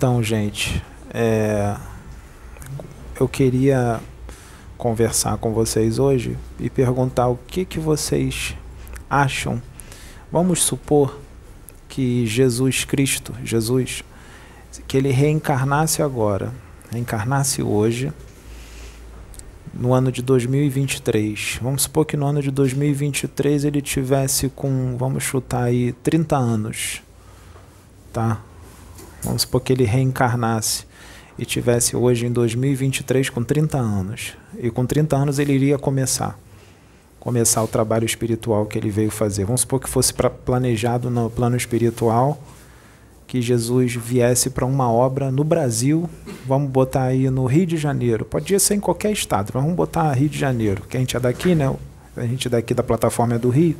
Então, gente, é, eu queria conversar com vocês hoje e perguntar o que, que vocês acham. Vamos supor que Jesus Cristo, Jesus, que ele reencarnasse agora, reencarnasse hoje, no ano de 2023. Vamos supor que no ano de 2023 ele tivesse com, vamos chutar aí, 30 anos. Tá? Vamos supor que ele reencarnasse e tivesse hoje em 2023 com 30 anos. E com 30 anos ele iria começar começar o trabalho espiritual que ele veio fazer. Vamos supor que fosse pra, planejado no plano espiritual que Jesus viesse para uma obra no Brasil, vamos botar aí no Rio de Janeiro. Podia ser em qualquer estado, mas vamos botar Rio de Janeiro, que a gente é daqui, né? A gente é daqui da plataforma é do Rio.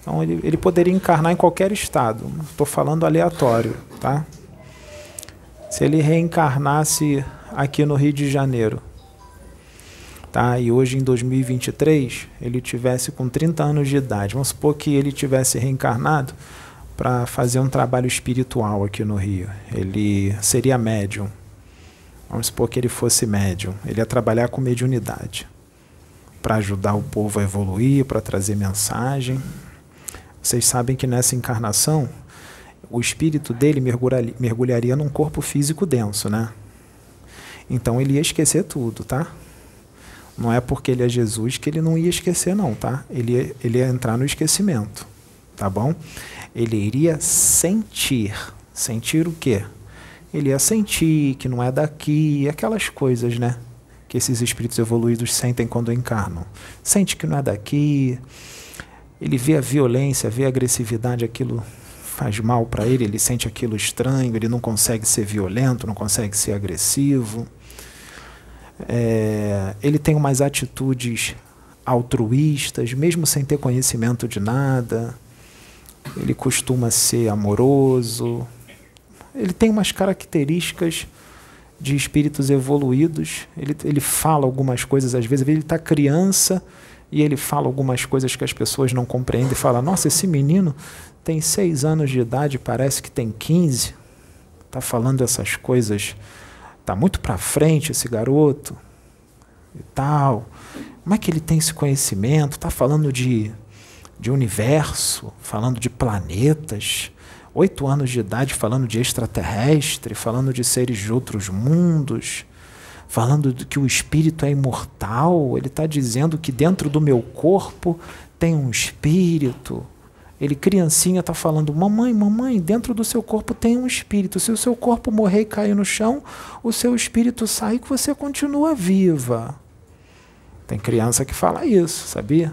Então ele, ele poderia encarnar em qualquer estado. Estou falando aleatório, tá? Se ele reencarnasse aqui no Rio de Janeiro, tá? E hoje em 2023 ele tivesse com 30 anos de idade, vamos supor que ele tivesse reencarnado para fazer um trabalho espiritual aqui no Rio. Ele seria médium. Vamos supor que ele fosse médium. Ele ia trabalhar com mediunidade para ajudar o povo a evoluir, para trazer mensagem. Vocês sabem que nessa encarnação o espírito dele mergulharia, mergulharia num corpo físico denso, né? Então ele ia esquecer tudo, tá? Não é porque ele é Jesus que ele não ia esquecer, não, tá? Ele ia, ele ia entrar no esquecimento, tá bom? Ele iria sentir. Sentir o quê? Ele ia sentir que não é daqui, aquelas coisas, né? Que esses espíritos evoluídos sentem quando encarnam. Sente que não é daqui. Ele vê a violência, vê a agressividade, aquilo faz mal para ele, ele sente aquilo estranho, ele não consegue ser violento, não consegue ser agressivo. É, ele tem umas atitudes altruístas, mesmo sem ter conhecimento de nada. Ele costuma ser amoroso. Ele tem umas características de espíritos evoluídos. Ele, ele fala algumas coisas, às vezes, ele está criança e ele fala algumas coisas que as pessoas não compreendem e fala: Nossa, esse menino tem seis anos de idade, parece que tem 15, está falando essas coisas, está muito para frente esse garoto e tal. Como é que ele tem esse conhecimento? Está falando de, de universo, falando de planetas. Oito anos de idade falando de extraterrestre, falando de seres de outros mundos, falando que o espírito é imortal. Ele está dizendo que dentro do meu corpo tem um espírito. Ele, criancinha, está falando: Mamãe, mamãe, dentro do seu corpo tem um espírito. Se o seu corpo morrer e cair no chão, o seu espírito sai e você continua viva. Tem criança que fala isso, sabia?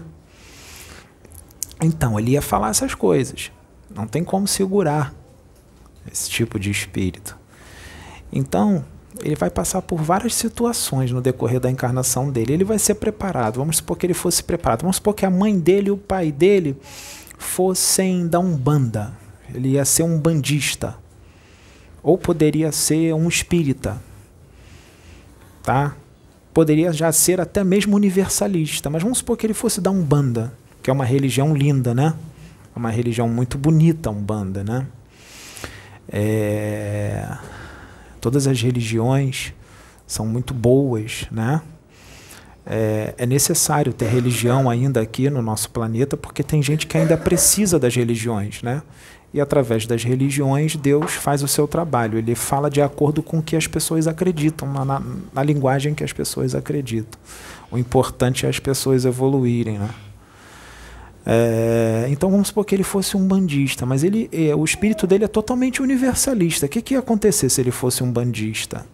Então, ele ia falar essas coisas. Não tem como segurar esse tipo de espírito. Então, ele vai passar por várias situações no decorrer da encarnação dele. Ele vai ser preparado. Vamos supor que ele fosse preparado. Vamos supor que a mãe dele e o pai dele fossem da Umbanda. Ele ia ser um bandista. Ou poderia ser um espírita. Tá? Poderia já ser até mesmo universalista. Mas vamos supor que ele fosse da Umbanda, que é uma religião linda, né? É uma religião muito bonita, Umbanda, né? É... Todas as religiões são muito boas, né? é, é, necessário ter religião ainda aqui no nosso planeta, porque tem gente que ainda precisa das religiões, né? E através das religiões, Deus faz o seu trabalho. Ele fala de acordo com o que as pessoas acreditam, na, na, na linguagem que as pessoas acreditam. O importante é as pessoas evoluírem, né? É, então vamos supor que ele fosse um bandista, mas ele, é, o espírito dele é totalmente universalista. O que, que ia acontecer se ele fosse um bandista?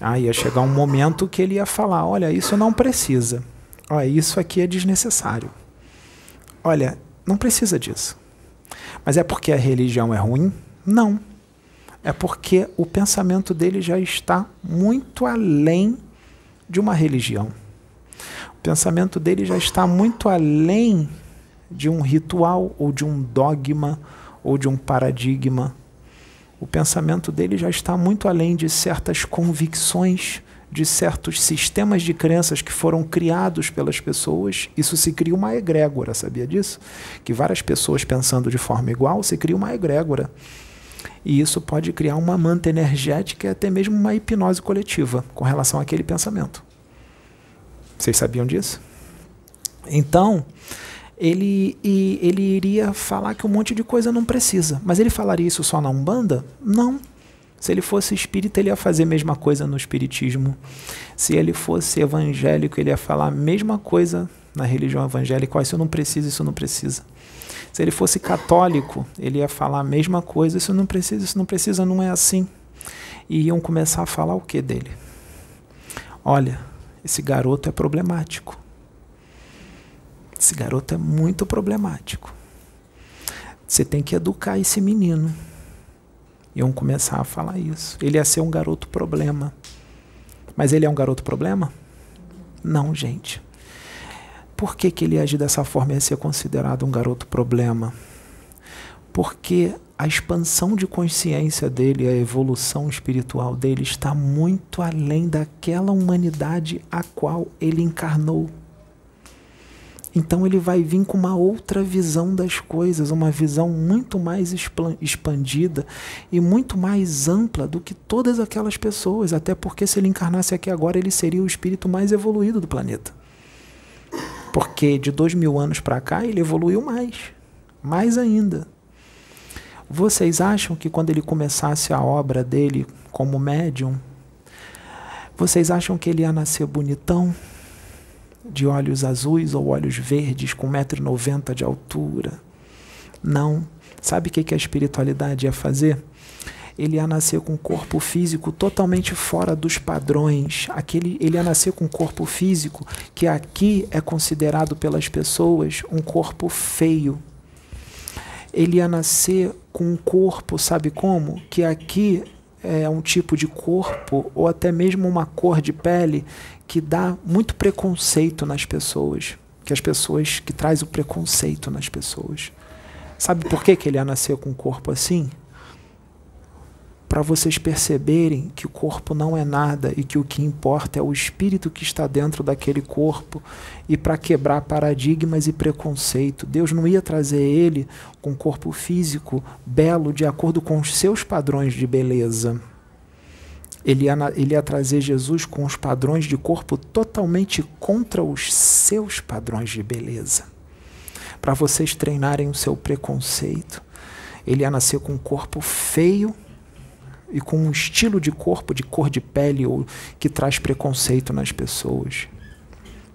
Ah, ia chegar um momento que ele ia falar: olha, isso não precisa. Olha, isso aqui é desnecessário. Olha, não precisa disso. Mas é porque a religião é ruim? Não. É porque o pensamento dele já está muito além de uma religião. O pensamento dele já está muito além de um ritual ou de um dogma ou de um paradigma o pensamento dele já está muito além de certas convicções, de certos sistemas de crenças que foram criados pelas pessoas. Isso se cria uma egrégora, sabia disso? Que várias pessoas pensando de forma igual se cria uma egrégora. E isso pode criar uma manta energética e até mesmo uma hipnose coletiva com relação àquele pensamento. Vocês sabiam disso? Então, ele, ele iria falar que um monte de coisa não precisa. Mas ele falaria isso só na Umbanda? Não. Se ele fosse espírita, ele ia fazer a mesma coisa no espiritismo. Se ele fosse evangélico, ele ia falar a mesma coisa na religião evangélica. Oh, isso não precisa, isso não precisa. Se ele fosse católico, ele ia falar a mesma coisa. Isso não precisa, isso não precisa, não é assim. E iam começar a falar o que dele? Olha, esse garoto é problemático. Esse garoto é muito problemático. Você tem que educar esse menino. Iam começar a falar isso. Ele ia ser um garoto problema. Mas ele é um garoto problema? Não, gente. Por que, que ele agir dessa forma e ser considerado um garoto problema? Porque a expansão de consciência dele, a evolução espiritual dele está muito além daquela humanidade a qual ele encarnou. Então ele vai vir com uma outra visão das coisas, uma visão muito mais expandida e muito mais ampla do que todas aquelas pessoas, até porque se ele encarnasse aqui agora, ele seria o espírito mais evoluído do planeta. Porque de dois mil anos para cá ele evoluiu mais, mais ainda. Vocês acham que quando ele começasse a obra dele como médium, vocês acham que ele ia nascer bonitão? de olhos azuis ou olhos verdes com 1,90m de altura. Não. Sabe o que a espiritualidade ia fazer? Ele ia nascer com um corpo físico totalmente fora dos padrões. Aquele, ele ia nascer com um corpo físico que aqui é considerado pelas pessoas um corpo feio. Ele ia nascer com um corpo, sabe como? Que aqui é um tipo de corpo ou até mesmo uma cor de pele que dá muito preconceito nas pessoas, que as pessoas que traz o preconceito nas pessoas. Sabe por que, que ele ia nascer com um corpo assim? Para vocês perceberem que o corpo não é nada e que o que importa é o espírito que está dentro daquele corpo e para quebrar paradigmas e preconceito. Deus não ia trazer ele com corpo físico belo de acordo com os seus padrões de beleza ele ia, ele ia trazer Jesus com os padrões de corpo totalmente contra os seus padrões de beleza. Para vocês treinarem o seu preconceito. Ele ia nascer com um corpo feio e com um estilo de corpo, de cor de pele, ou que traz preconceito nas pessoas.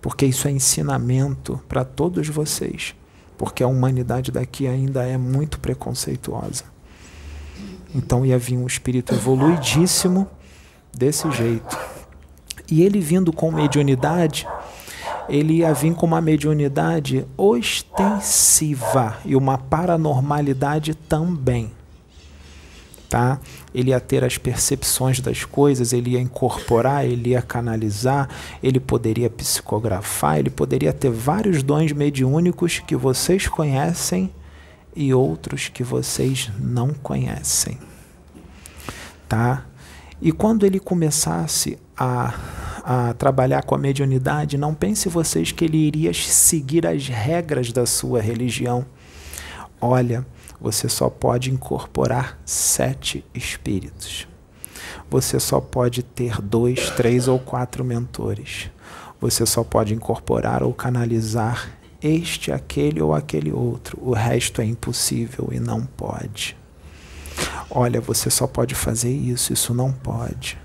Porque isso é ensinamento para todos vocês. Porque a humanidade daqui ainda é muito preconceituosa. Então ia vir um espírito evoluidíssimo desse jeito. E ele vindo com mediunidade, ele ia vir com uma mediunidade ostensiva e uma paranormalidade também. Tá? Ele ia ter as percepções das coisas, ele ia incorporar, ele ia canalizar, ele poderia psicografar, ele poderia ter vários dons mediúnicos que vocês conhecem e outros que vocês não conhecem. Tá? E quando ele começasse a, a trabalhar com a mediunidade, não pense vocês que ele iria seguir as regras da sua religião. Olha, você só pode incorporar sete espíritos. Você só pode ter dois, três ou quatro mentores. Você só pode incorporar ou canalizar este, aquele ou aquele outro. O resto é impossível e não pode. Olha, você só pode fazer isso, isso não pode.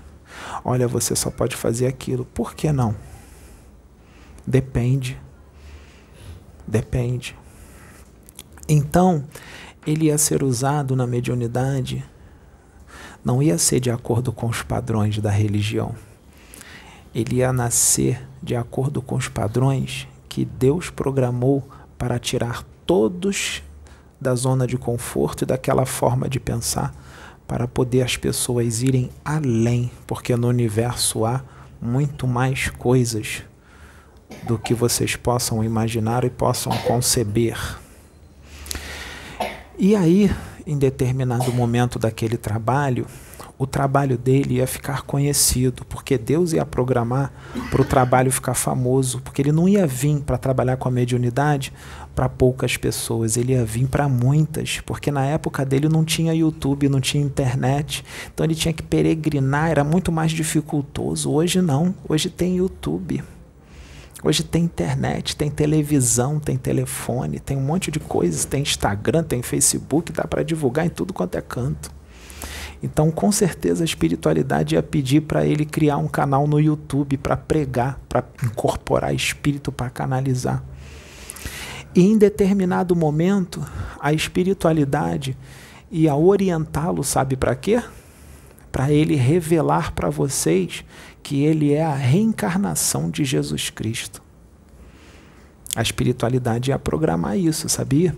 Olha, você só pode fazer aquilo. Por que não? Depende. Depende. Então, ele ia ser usado na mediunidade, não ia ser de acordo com os padrões da religião. Ele ia nascer de acordo com os padrões que Deus programou para tirar todos da zona de conforto e daquela forma de pensar para poder as pessoas irem além, porque no universo há muito mais coisas do que vocês possam imaginar e possam conceber. E aí, em determinado momento daquele trabalho, o trabalho dele ia ficar conhecido, porque Deus ia programar para o trabalho ficar famoso, porque ele não ia vir para trabalhar com a mediunidade para poucas pessoas, ele ia vir para muitas, porque na época dele não tinha YouTube, não tinha internet, então ele tinha que peregrinar, era muito mais dificultoso. Hoje não, hoje tem YouTube. Hoje tem internet, tem televisão, tem telefone, tem um monte de coisas, tem Instagram, tem Facebook, dá para divulgar em tudo quanto é canto. Então, com certeza, a espiritualidade ia pedir para ele criar um canal no YouTube para pregar, para incorporar espírito, para canalizar. E em determinado momento, a espiritualidade ia orientá-lo, sabe para quê? Para ele revelar para vocês que ele é a reencarnação de Jesus Cristo. A espiritualidade ia programar isso, sabia?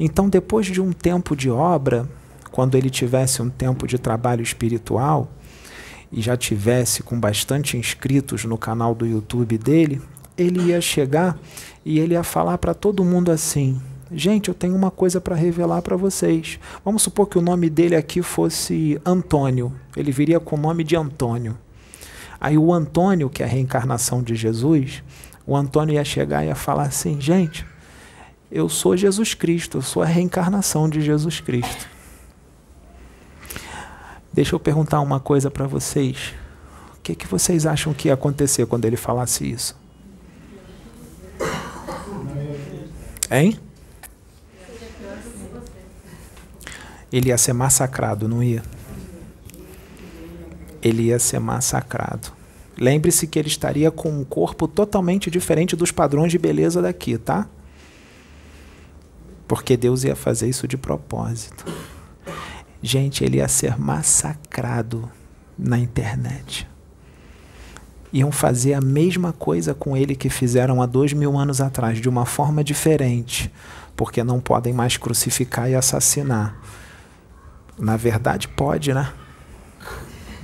Então, depois de um tempo de obra, quando ele tivesse um tempo de trabalho espiritual e já tivesse com bastante inscritos no canal do YouTube dele, ele ia chegar e ele ia falar para todo mundo assim: Gente, eu tenho uma coisa para revelar para vocês. Vamos supor que o nome dele aqui fosse Antônio. Ele viria com o nome de Antônio. Aí o Antônio, que é a reencarnação de Jesus, o Antônio ia chegar e ia falar assim: Gente, eu sou Jesus Cristo, eu sou a reencarnação de Jesus Cristo. Deixa eu perguntar uma coisa para vocês. O que, que vocês acham que ia acontecer quando ele falasse isso? Hein? Ele ia ser massacrado, não ia? Ele ia ser massacrado. Lembre-se que ele estaria com um corpo totalmente diferente dos padrões de beleza daqui, tá? Porque Deus ia fazer isso de propósito. Gente, ele ia ser massacrado na internet. Iam fazer a mesma coisa com ele que fizeram há dois mil anos atrás, de uma forma diferente, porque não podem mais crucificar e assassinar. Na verdade, pode, né?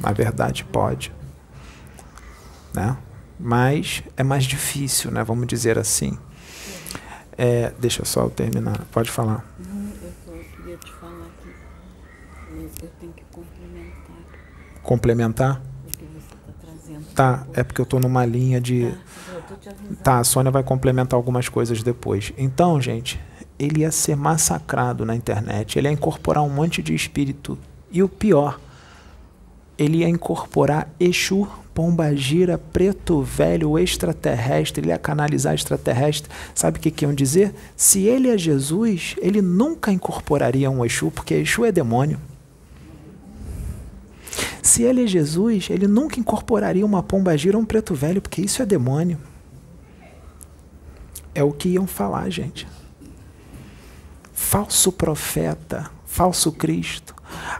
Na verdade, pode. Né? Mas é mais difícil, né? Vamos dizer assim. É, deixa só eu terminar. Pode falar. complementar? Tá, é porque eu estou numa linha de. Tá, a Sônia vai complementar algumas coisas depois. Então, gente, ele ia ser massacrado na internet, ele ia incorporar um monte de espírito. E o pior, ele ia incorporar Exu, Pombagira, Preto Velho, extraterrestre, ele ia canalizar extraterrestre. Sabe o que, que iam dizer? Se ele é Jesus, ele nunca incorporaria um Exu, porque Exu é demônio. Se ele é Jesus, ele nunca incorporaria uma pomba gira ou um preto velho, porque isso é demônio. É o que iam falar, gente. Falso profeta, falso Cristo.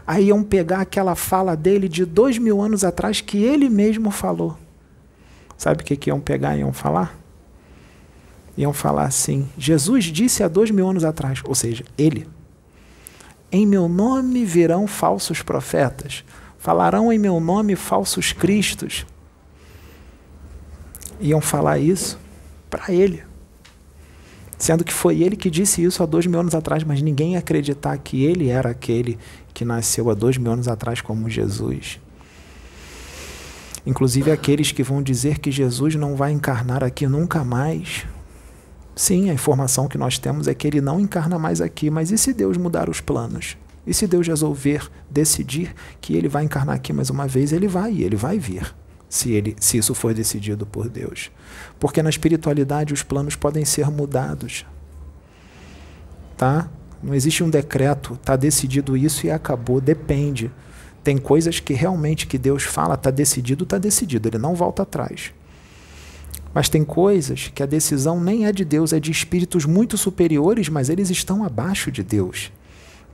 Aí iam pegar aquela fala dele de dois mil anos atrás que ele mesmo falou. Sabe o que, que iam pegar e iam falar? Iam falar assim: Jesus disse há dois mil anos atrás, ou seja, ele. Em meu nome virão falsos profetas Falarão em meu nome falsos cristos. Iam falar isso para ele. Sendo que foi ele que disse isso há dois mil anos atrás, mas ninguém ia acreditar que ele era aquele que nasceu há dois mil anos atrás como Jesus. Inclusive aqueles que vão dizer que Jesus não vai encarnar aqui nunca mais. Sim, a informação que nós temos é que ele não encarna mais aqui, mas e se Deus mudar os planos? E se Deus resolver decidir que ele vai encarnar aqui mais uma vez, ele vai, ele vai vir, se, ele, se isso for decidido por Deus. Porque na espiritualidade os planos podem ser mudados. Tá? Não existe um decreto, está decidido isso e acabou, depende. Tem coisas que realmente que Deus fala, está decidido, está decidido, ele não volta atrás. Mas tem coisas que a decisão nem é de Deus, é de espíritos muito superiores, mas eles estão abaixo de Deus.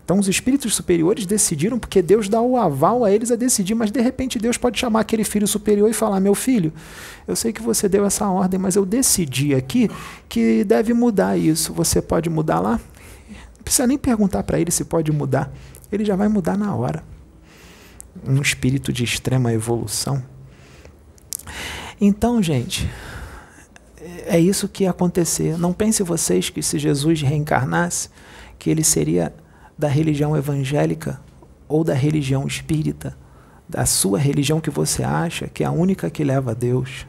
Então os espíritos superiores decidiram porque Deus dá o aval a eles a decidir, mas de repente Deus pode chamar aquele filho superior e falar: "Meu filho, eu sei que você deu essa ordem, mas eu decidi aqui que deve mudar isso. Você pode mudar lá?" Precisa nem perguntar para ele se pode mudar. Ele já vai mudar na hora. Um espírito de extrema evolução. Então, gente, é isso que ia acontecer. Não pense vocês que se Jesus reencarnasse, que ele seria da religião evangélica ou da religião espírita. da sua religião que você acha que é a única que leva a Deus.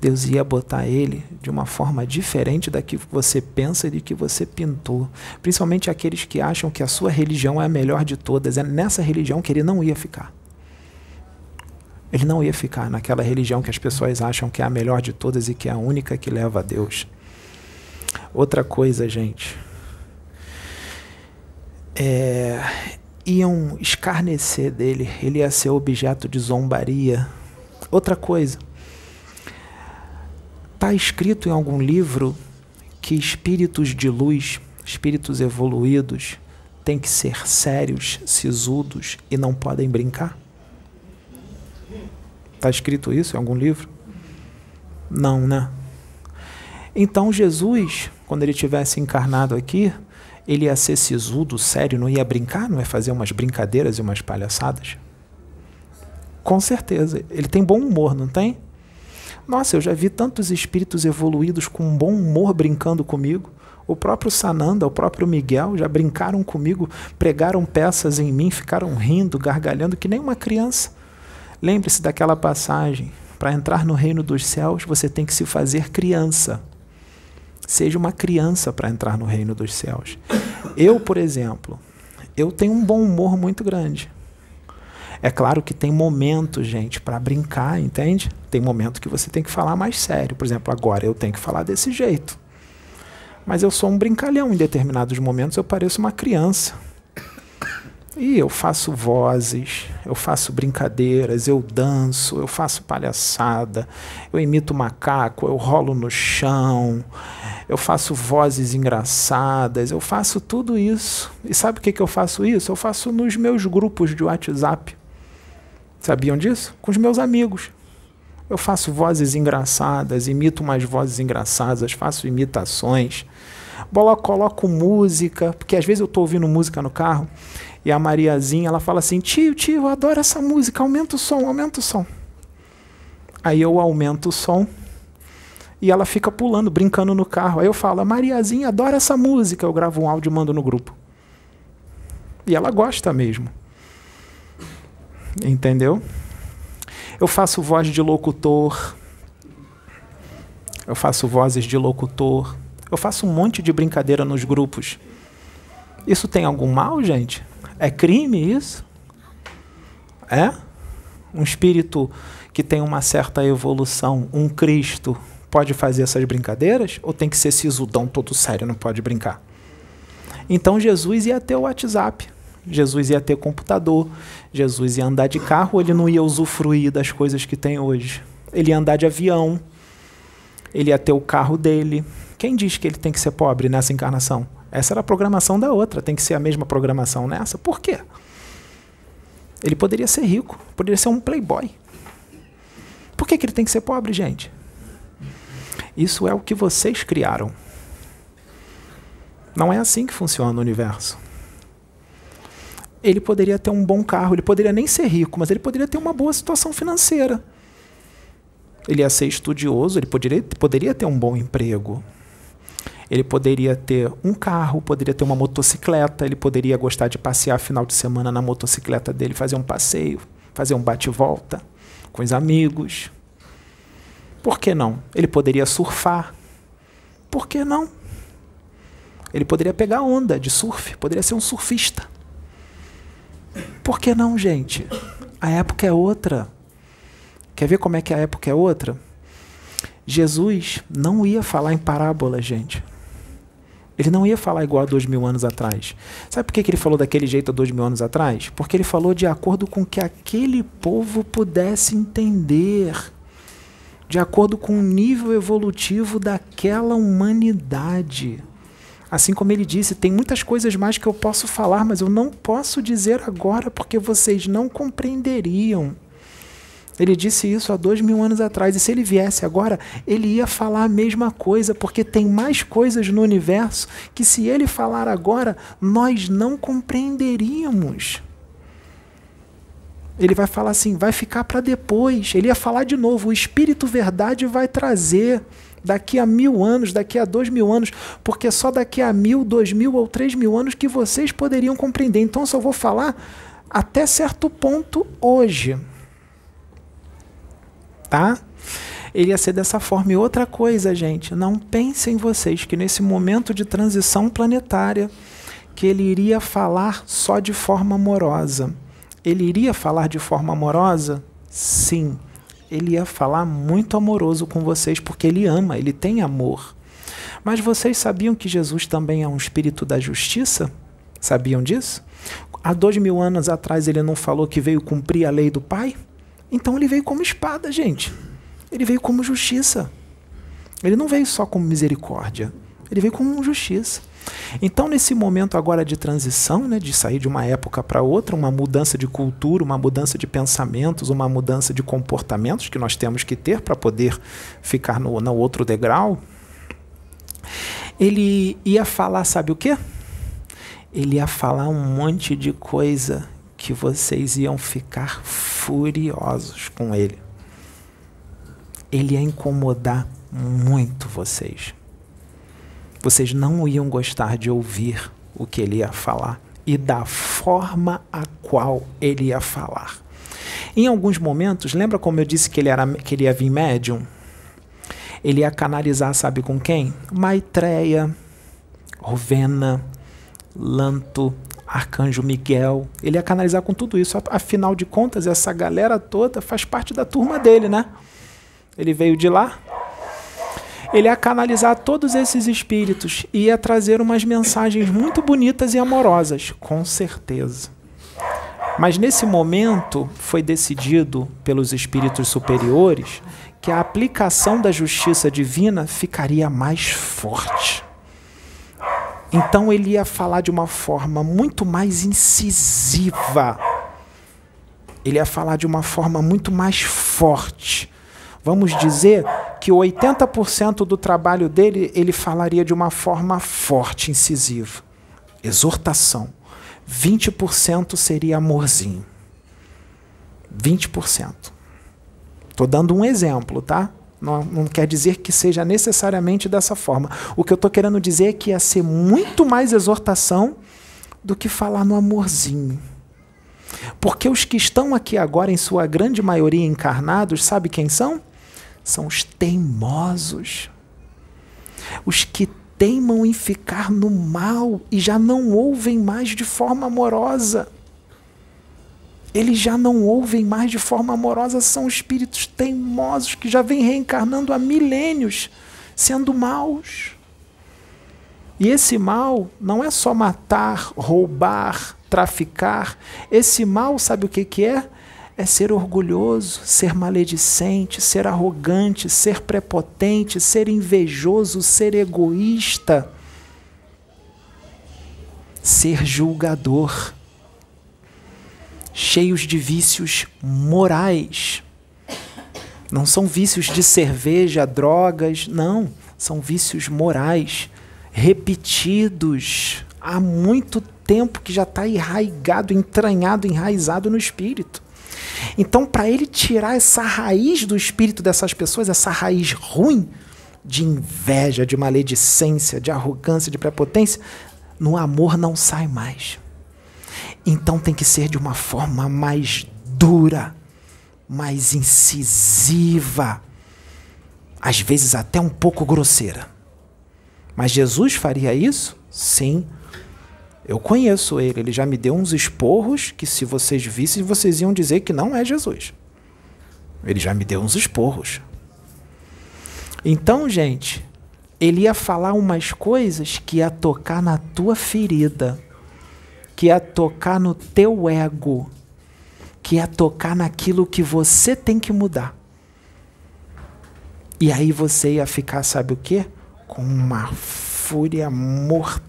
Deus ia botar ele de uma forma diferente da que você pensa e de que você pintou. Principalmente aqueles que acham que a sua religião é a melhor de todas. É nessa religião que ele não ia ficar. Ele não ia ficar naquela religião que as pessoas acham que é a melhor de todas e que é a única que leva a Deus. Outra coisa, gente. É, iam escarnecer dele, ele ia ser objeto de zombaria. Outra coisa. Está escrito em algum livro que espíritos de luz, espíritos evoluídos, têm que ser sérios, sisudos e não podem brincar? Está escrito isso em algum livro? Não, né? Então Jesus, quando ele tivesse encarnado aqui, ele ia ser sisudo, sério, não ia brincar, não ia fazer umas brincadeiras e umas palhaçadas? Com certeza. Ele tem bom humor, não tem? Nossa, eu já vi tantos espíritos evoluídos com bom humor brincando comigo. O próprio Sananda, o próprio Miguel já brincaram comigo, pregaram peças em mim, ficaram rindo, gargalhando que nem uma criança. Lembre-se daquela passagem: para entrar no reino dos céus, você tem que se fazer criança. Seja uma criança para entrar no reino dos céus. Eu, por exemplo, eu tenho um bom humor muito grande. É claro que tem momentos, gente, para brincar, entende? Tem momento que você tem que falar mais sério. Por exemplo, agora eu tenho que falar desse jeito. Mas eu sou um brincalhão. Em determinados momentos eu pareço uma criança. E eu faço vozes, eu faço brincadeiras, eu danço, eu faço palhaçada, eu imito macaco, eu rolo no chão, eu faço vozes engraçadas, eu faço tudo isso. E sabe o que, que eu faço isso? Eu faço nos meus grupos de WhatsApp. Sabiam disso? Com os meus amigos. Eu faço vozes engraçadas, imito umas vozes engraçadas, faço imitações. Coloco música, porque às vezes eu estou ouvindo música no carro e a Mariazinha, ela fala assim: tio, tio, eu adoro essa música, aumenta o som, aumenta o som. Aí eu aumento o som e ela fica pulando, brincando no carro. Aí eu falo: Mariazinha, adora essa música. Eu gravo um áudio e mando no grupo. E ela gosta mesmo. Entendeu? Eu faço voz de locutor. Eu faço vozes de locutor. Eu faço um monte de brincadeira nos grupos. Isso tem algum mal, gente? É crime isso? É? Um espírito que tem uma certa evolução, um Cristo, pode fazer essas brincadeiras? Ou tem que ser sisudão todo sério, não pode brincar? Então Jesus ia ter o WhatsApp, Jesus ia ter computador, Jesus ia andar de carro, ele não ia usufruir das coisas que tem hoje. Ele ia andar de avião, ele ia ter o carro dele. Quem diz que ele tem que ser pobre nessa encarnação? Essa era a programação da outra, tem que ser a mesma programação nessa. Por quê? Ele poderia ser rico, poderia ser um playboy. Por que, que ele tem que ser pobre, gente? Isso é o que vocês criaram. Não é assim que funciona o universo. Ele poderia ter um bom carro, ele poderia nem ser rico, mas ele poderia ter uma boa situação financeira. Ele ia ser estudioso, ele poderia, poderia ter um bom emprego, ele poderia ter um carro, poderia ter uma motocicleta, ele poderia gostar de passear final de semana na motocicleta dele, fazer um passeio, fazer um bate-volta com os amigos. Por que não? Ele poderia surfar. Por que não? Ele poderia pegar onda de surf, poderia ser um surfista. Por que não, gente? A época é outra. Quer ver como é que a época é outra? Jesus não ia falar em parábola, gente. Ele não ia falar igual a dois mil anos atrás. Sabe por que, que ele falou daquele jeito há dois mil anos atrás? Porque ele falou de acordo com que aquele povo pudesse entender, de acordo com o nível evolutivo daquela humanidade. Assim como ele disse, tem muitas coisas mais que eu posso falar, mas eu não posso dizer agora porque vocês não compreenderiam. Ele disse isso há dois mil anos atrás, e se ele viesse agora, ele ia falar a mesma coisa, porque tem mais coisas no universo que, se ele falar agora, nós não compreenderíamos. Ele vai falar assim, vai ficar para depois. Ele ia falar de novo, o Espírito Verdade vai trazer daqui a mil anos, daqui a dois mil anos, porque só daqui a mil, dois mil ou três mil anos que vocês poderiam compreender. Então, só vou falar até certo ponto hoje. Tá? Ele ia ser dessa forma. E outra coisa, gente, não pensem vocês que nesse momento de transição planetária que ele iria falar só de forma amorosa. Ele iria falar de forma amorosa? Sim. Ele ia falar muito amoroso com vocês porque ele ama, ele tem amor. Mas vocês sabiam que Jesus também é um espírito da justiça? Sabiam disso? Há dois mil anos atrás ele não falou que veio cumprir a lei do Pai? Então ele veio como espada, gente. Ele veio como justiça. Ele não veio só como misericórdia. Ele veio como justiça. Então, nesse momento agora de transição, né, de sair de uma época para outra, uma mudança de cultura, uma mudança de pensamentos, uma mudança de comportamentos que nós temos que ter para poder ficar no, no outro degrau, ele ia falar, sabe o quê? Ele ia falar um monte de coisa que vocês iam ficar furiosos com ele ele ia incomodar muito vocês. Vocês não iam gostar de ouvir o que ele ia falar e da forma a qual ele ia falar. Em alguns momentos, lembra como eu disse que ele, era, que ele ia vir médium? Ele ia canalizar, sabe com quem? Maitreya, Rovena, Lanto, Arcanjo Miguel. Ele ia canalizar com tudo isso. Afinal de contas, essa galera toda faz parte da turma dele, né? ele veio de lá. Ele ia canalizar todos esses espíritos e ia trazer umas mensagens muito bonitas e amorosas, com certeza. Mas nesse momento foi decidido pelos espíritos superiores que a aplicação da justiça divina ficaria mais forte. Então ele ia falar de uma forma muito mais incisiva. Ele ia falar de uma forma muito mais forte Vamos dizer que 80% do trabalho dele ele falaria de uma forma forte, incisiva. Exortação. 20% seria amorzinho. 20%. Estou dando um exemplo, tá? Não, não, quer dizer que seja necessariamente dessa forma. O que eu estou querendo dizer é que ia ser muito mais exortação do que falar no amorzinho. Porque os que estão aqui agora, em sua grande maioria encarnados, sabe quem são? São os teimosos. Os que teimam em ficar no mal e já não ouvem mais de forma amorosa. Eles já não ouvem mais de forma amorosa, são espíritos teimosos que já vêm reencarnando há milênios, sendo maus. E esse mal não é só matar, roubar, traficar. Esse mal, sabe o que, que é? É ser orgulhoso, ser maledicente, ser arrogante, ser prepotente, ser invejoso, ser egoísta, ser julgador, cheios de vícios morais. Não são vícios de cerveja, drogas, não, são vícios morais, repetidos há muito tempo que já está enraigado, entranhado, enraizado no espírito. Então, para ele tirar essa raiz do espírito dessas pessoas, essa raiz ruim de inveja, de maledicência, de arrogância, de prepotência, no amor não sai mais. Então tem que ser de uma forma mais dura, mais incisiva, às vezes até um pouco grosseira. Mas Jesus faria isso? Sim. Eu conheço ele, ele já me deu uns esporros que, se vocês vissem, vocês iam dizer que não é Jesus. Ele já me deu uns esporros. Então, gente, ele ia falar umas coisas que ia tocar na tua ferida, que ia tocar no teu ego, que ia tocar naquilo que você tem que mudar. E aí você ia ficar, sabe o quê? Com uma fúria mortal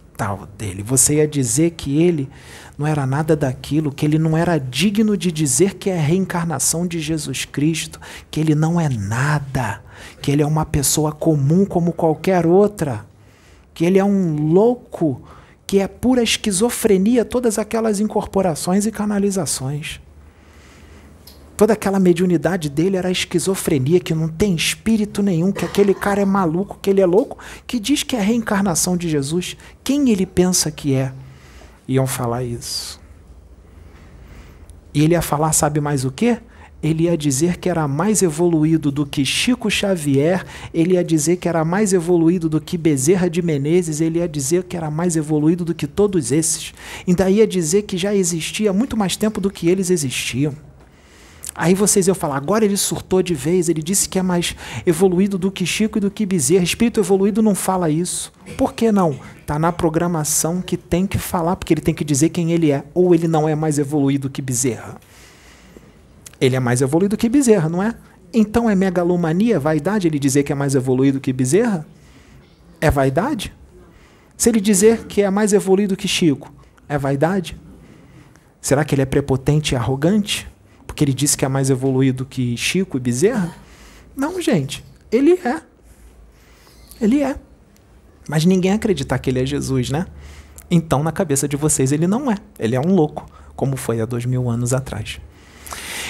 dele. Você ia dizer que ele não era nada daquilo, que ele não era digno de dizer que é a reencarnação de Jesus Cristo, que ele não é nada, que ele é uma pessoa comum como qualquer outra, que ele é um louco, que é pura esquizofrenia todas aquelas incorporações e canalizações. Toda aquela mediunidade dele era esquizofrenia, que não tem espírito nenhum, que aquele cara é maluco, que ele é louco, que diz que é a reencarnação de Jesus. Quem ele pensa que é? Iam falar isso. E ele ia falar, sabe mais o quê? Ele ia dizer que era mais evoluído do que Chico Xavier, ele ia dizer que era mais evoluído do que Bezerra de Menezes, ele ia dizer que era mais evoluído do que todos esses. Ainda ia dizer que já existia muito mais tempo do que eles existiam. Aí vocês iam falar, agora ele surtou de vez, ele disse que é mais evoluído do que Chico e do que Bezerra. Espírito evoluído não fala isso. Por que não? Está na programação que tem que falar, porque ele tem que dizer quem ele é. Ou ele não é mais evoluído que Bezerra. Ele é mais evoluído que Bezerra, não é? Então é megalomania, vaidade ele dizer que é mais evoluído que Bezerra? É vaidade? Se ele dizer que é mais evoluído que Chico, é vaidade? Será que ele é prepotente e arrogante? Porque ele disse que é mais evoluído que Chico e Bezerra? Não, gente. Ele é. Ele é. Mas ninguém acredita que ele é Jesus, né? Então, na cabeça de vocês, ele não é. Ele é um louco, como foi há dois mil anos atrás.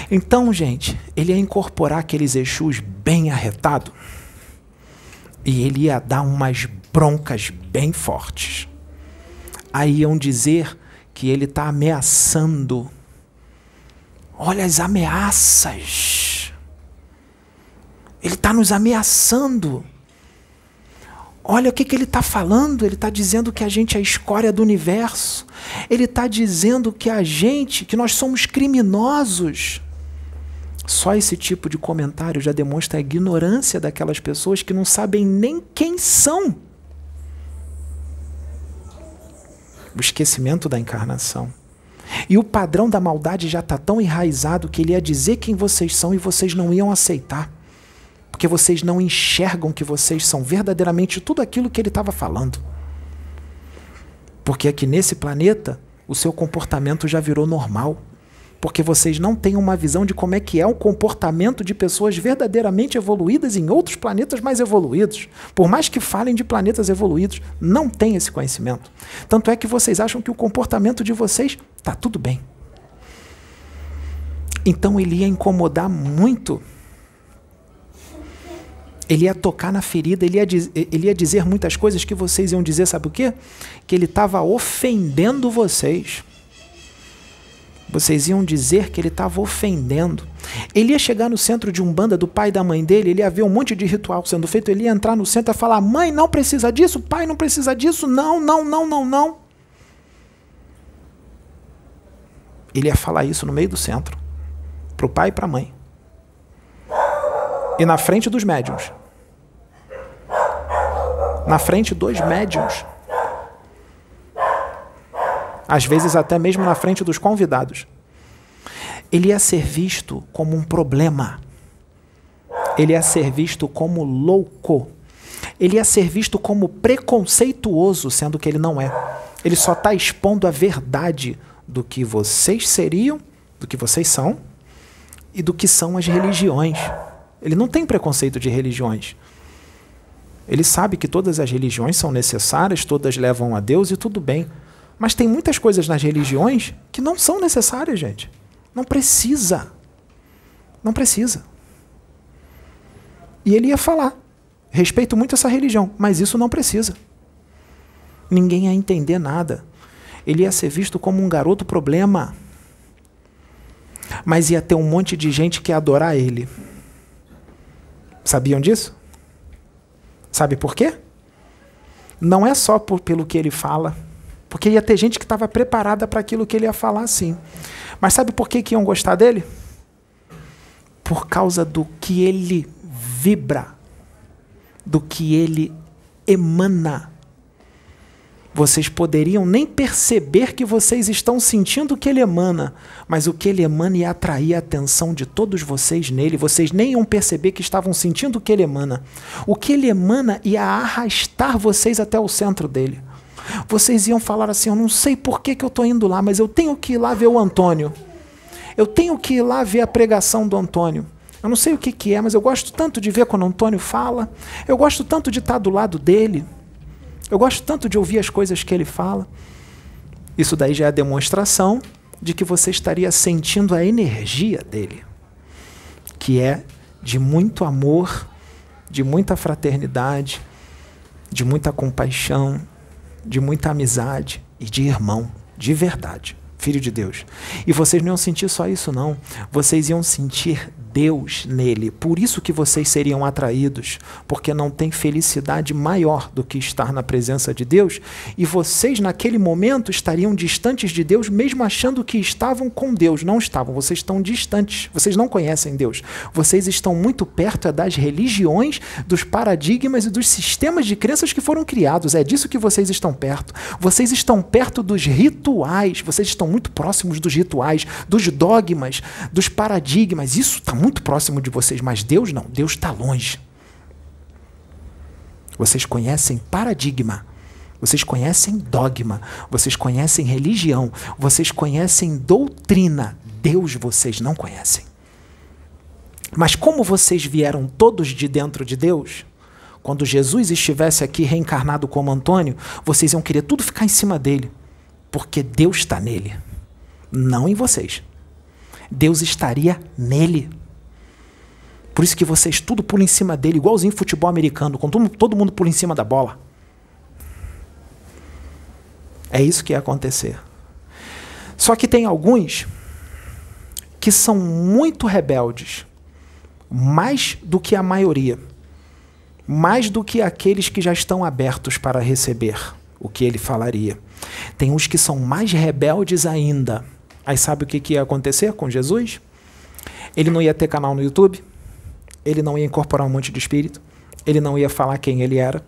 Então, gente, ele ia incorporar aqueles Exus bem arretado e ele ia dar umas broncas bem fortes. Aí iam dizer que ele está ameaçando Olha as ameaças. Ele está nos ameaçando. Olha o que, que ele está falando. Ele está dizendo que a gente é a escória do universo. Ele está dizendo que a gente, que nós somos criminosos. Só esse tipo de comentário já demonstra a ignorância daquelas pessoas que não sabem nem quem são. O esquecimento da encarnação. E o padrão da maldade já está tão enraizado que ele ia dizer quem vocês são e vocês não iam aceitar. Porque vocês não enxergam que vocês são verdadeiramente tudo aquilo que ele estava falando. Porque aqui nesse planeta, o seu comportamento já virou normal porque vocês não têm uma visão de como é que é o comportamento de pessoas verdadeiramente evoluídas em outros planetas mais evoluídos. Por mais que falem de planetas evoluídos, não têm esse conhecimento. Tanto é que vocês acham que o comportamento de vocês está tudo bem. Então ele ia incomodar muito. Ele ia tocar na ferida, ele ia, ele ia dizer muitas coisas que vocês iam dizer, sabe o quê? Que ele estava ofendendo vocês vocês iam dizer que ele estava ofendendo. Ele ia chegar no centro de umbanda do pai e da mãe dele, ele ia ver um monte de ritual sendo feito, ele ia entrar no centro e falar: mãe não precisa disso, pai não precisa disso, não, não, não, não, não. Ele ia falar isso no meio do centro, para o pai e para a mãe. E na frente dos médiums. Na frente dos médiums às vezes até mesmo na frente dos convidados. Ele ia ser visto como um problema. Ele ia ser visto como louco. Ele ia ser visto como preconceituoso, sendo que ele não é. Ele só está expondo a verdade do que vocês seriam, do que vocês são e do que são as religiões. Ele não tem preconceito de religiões. Ele sabe que todas as religiões são necessárias, todas levam a Deus e tudo bem. Mas tem muitas coisas nas religiões que não são necessárias, gente. Não precisa. Não precisa. E ele ia falar: respeito muito essa religião, mas isso não precisa. Ninguém ia entender nada. Ele ia ser visto como um garoto problema. Mas ia ter um monte de gente que ia adorar ele. Sabiam disso? Sabe por quê? Não é só por, pelo que ele fala porque ia ter gente que estava preparada para aquilo que ele ia falar sim. Mas sabe por que, que iam gostar dele? Por causa do que ele vibra, do que ele emana. Vocês poderiam nem perceber que vocês estão sentindo o que ele emana, mas o que ele emana ia atrair a atenção de todos vocês nele. Vocês nem iam perceber que estavam sentindo o que ele emana. O que ele emana ia arrastar vocês até o centro dele vocês iam falar assim: Eu não sei por que, que eu estou indo lá, mas eu tenho que ir lá ver o Antônio. Eu tenho que ir lá ver a pregação do Antônio. Eu não sei o que, que é, mas eu gosto tanto de ver quando o Antônio fala. Eu gosto tanto de estar do lado dele. Eu gosto tanto de ouvir as coisas que ele fala. Isso daí já é a demonstração de que você estaria sentindo a energia dele, que é de muito amor, de muita fraternidade, de muita compaixão, de muita amizade e de irmão, de verdade. Filho de Deus. E vocês não iam sentir só isso, não. Vocês iam sentir Deus nele. Por isso que vocês seriam atraídos, porque não tem felicidade maior do que estar na presença de Deus. E vocês, naquele momento, estariam distantes de Deus, mesmo achando que estavam com Deus. Não estavam, vocês estão distantes. Vocês não conhecem Deus. Vocês estão muito perto das religiões, dos paradigmas e dos sistemas de crenças que foram criados. É disso que vocês estão perto. Vocês estão perto dos rituais. Vocês estão muito próximos dos rituais, dos dogmas, dos paradigmas. Isso está muito próximo de vocês, mas Deus não. Deus está longe. Vocês conhecem paradigma. Vocês conhecem dogma, vocês conhecem religião, vocês conhecem doutrina. Deus vocês não conhecem. Mas como vocês vieram todos de dentro de Deus, quando Jesus estivesse aqui reencarnado como Antônio, vocês iam querer tudo ficar em cima dele porque Deus está nele, não em vocês. Deus estaria nele. Por isso que vocês tudo pulam em cima dele, igualzinho futebol americano, quando todo mundo pula em cima da bola. É isso que ia acontecer. Só que tem alguns que são muito rebeldes, mais do que a maioria, mais do que aqueles que já estão abertos para receber o que ele falaria. Tem uns que são mais rebeldes ainda. Aí sabe o que, que ia acontecer com Jesus? Ele não ia ter canal no YouTube, ele não ia incorporar um monte de espírito, ele não ia falar quem ele era,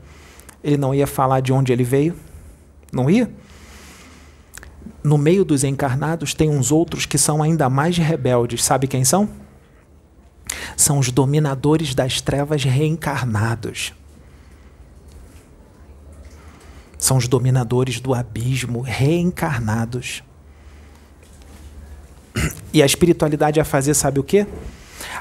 ele não ia falar de onde ele veio. Não ia? No meio dos encarnados tem uns outros que são ainda mais rebeldes. Sabe quem são? São os dominadores das trevas reencarnados. São os dominadores do abismo reencarnados. E a espiritualidade ia fazer, sabe o quê?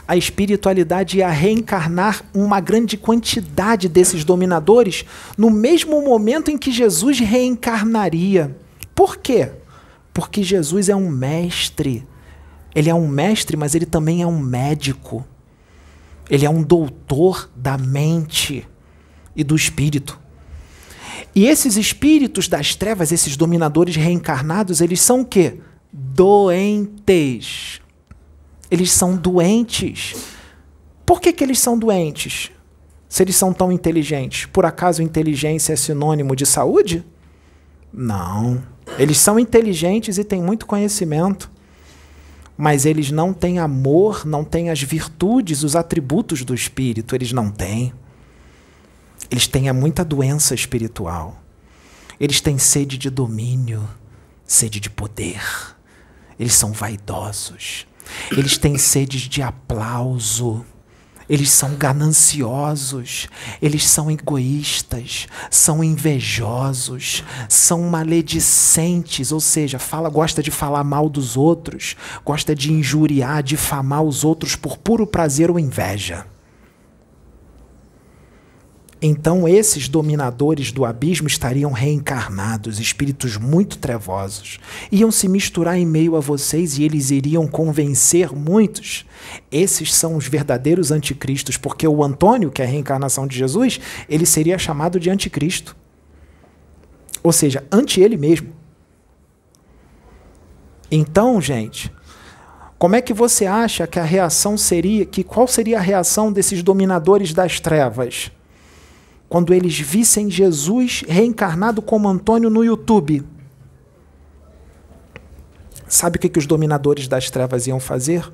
A espiritualidade ia reencarnar uma grande quantidade desses dominadores no mesmo momento em que Jesus reencarnaria. Por quê? Porque Jesus é um mestre. Ele é um mestre, mas ele também é um médico. Ele é um doutor da mente e do espírito. E esses espíritos das trevas, esses dominadores reencarnados, eles são o quê? Doentes. Eles são doentes. Por que, que eles são doentes? Se eles são tão inteligentes, por acaso inteligência é sinônimo de saúde? Não. Eles são inteligentes e têm muito conhecimento, mas eles não têm amor, não têm as virtudes, os atributos do espírito, eles não têm. Eles têm muita doença espiritual. Eles têm sede de domínio, sede de poder. Eles são vaidosos. Eles têm sede de aplauso. Eles são gananciosos, eles são egoístas, são invejosos, são maledicentes, ou seja, fala, gosta de falar mal dos outros, gosta de injuriar, difamar os outros por puro prazer ou inveja. Então esses dominadores do abismo estariam reencarnados, espíritos muito trevosos. Iam se misturar em meio a vocês e eles iriam convencer muitos. Esses são os verdadeiros anticristos, porque o Antônio, que é a reencarnação de Jesus, ele seria chamado de anticristo. Ou seja, ante ele mesmo. Então, gente, como é que você acha que a reação seria, que qual seria a reação desses dominadores das trevas? Quando eles vissem Jesus reencarnado como Antônio no YouTube. Sabe o que, que os dominadores das trevas iam fazer?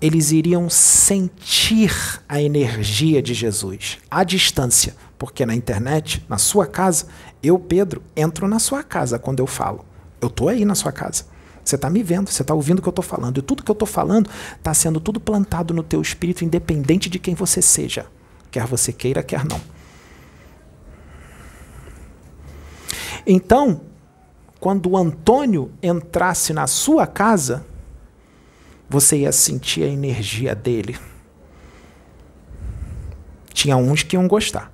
Eles iriam sentir a energia de Jesus à distância, porque na internet, na sua casa, eu, Pedro, entro na sua casa quando eu falo. Eu estou aí na sua casa. Você está me vendo, você está ouvindo o que eu estou falando. E tudo que eu estou falando está sendo tudo plantado no teu espírito, independente de quem você seja quer você queira, quer não. Então, quando Antônio entrasse na sua casa, você ia sentir a energia dele. Tinha uns que iam gostar.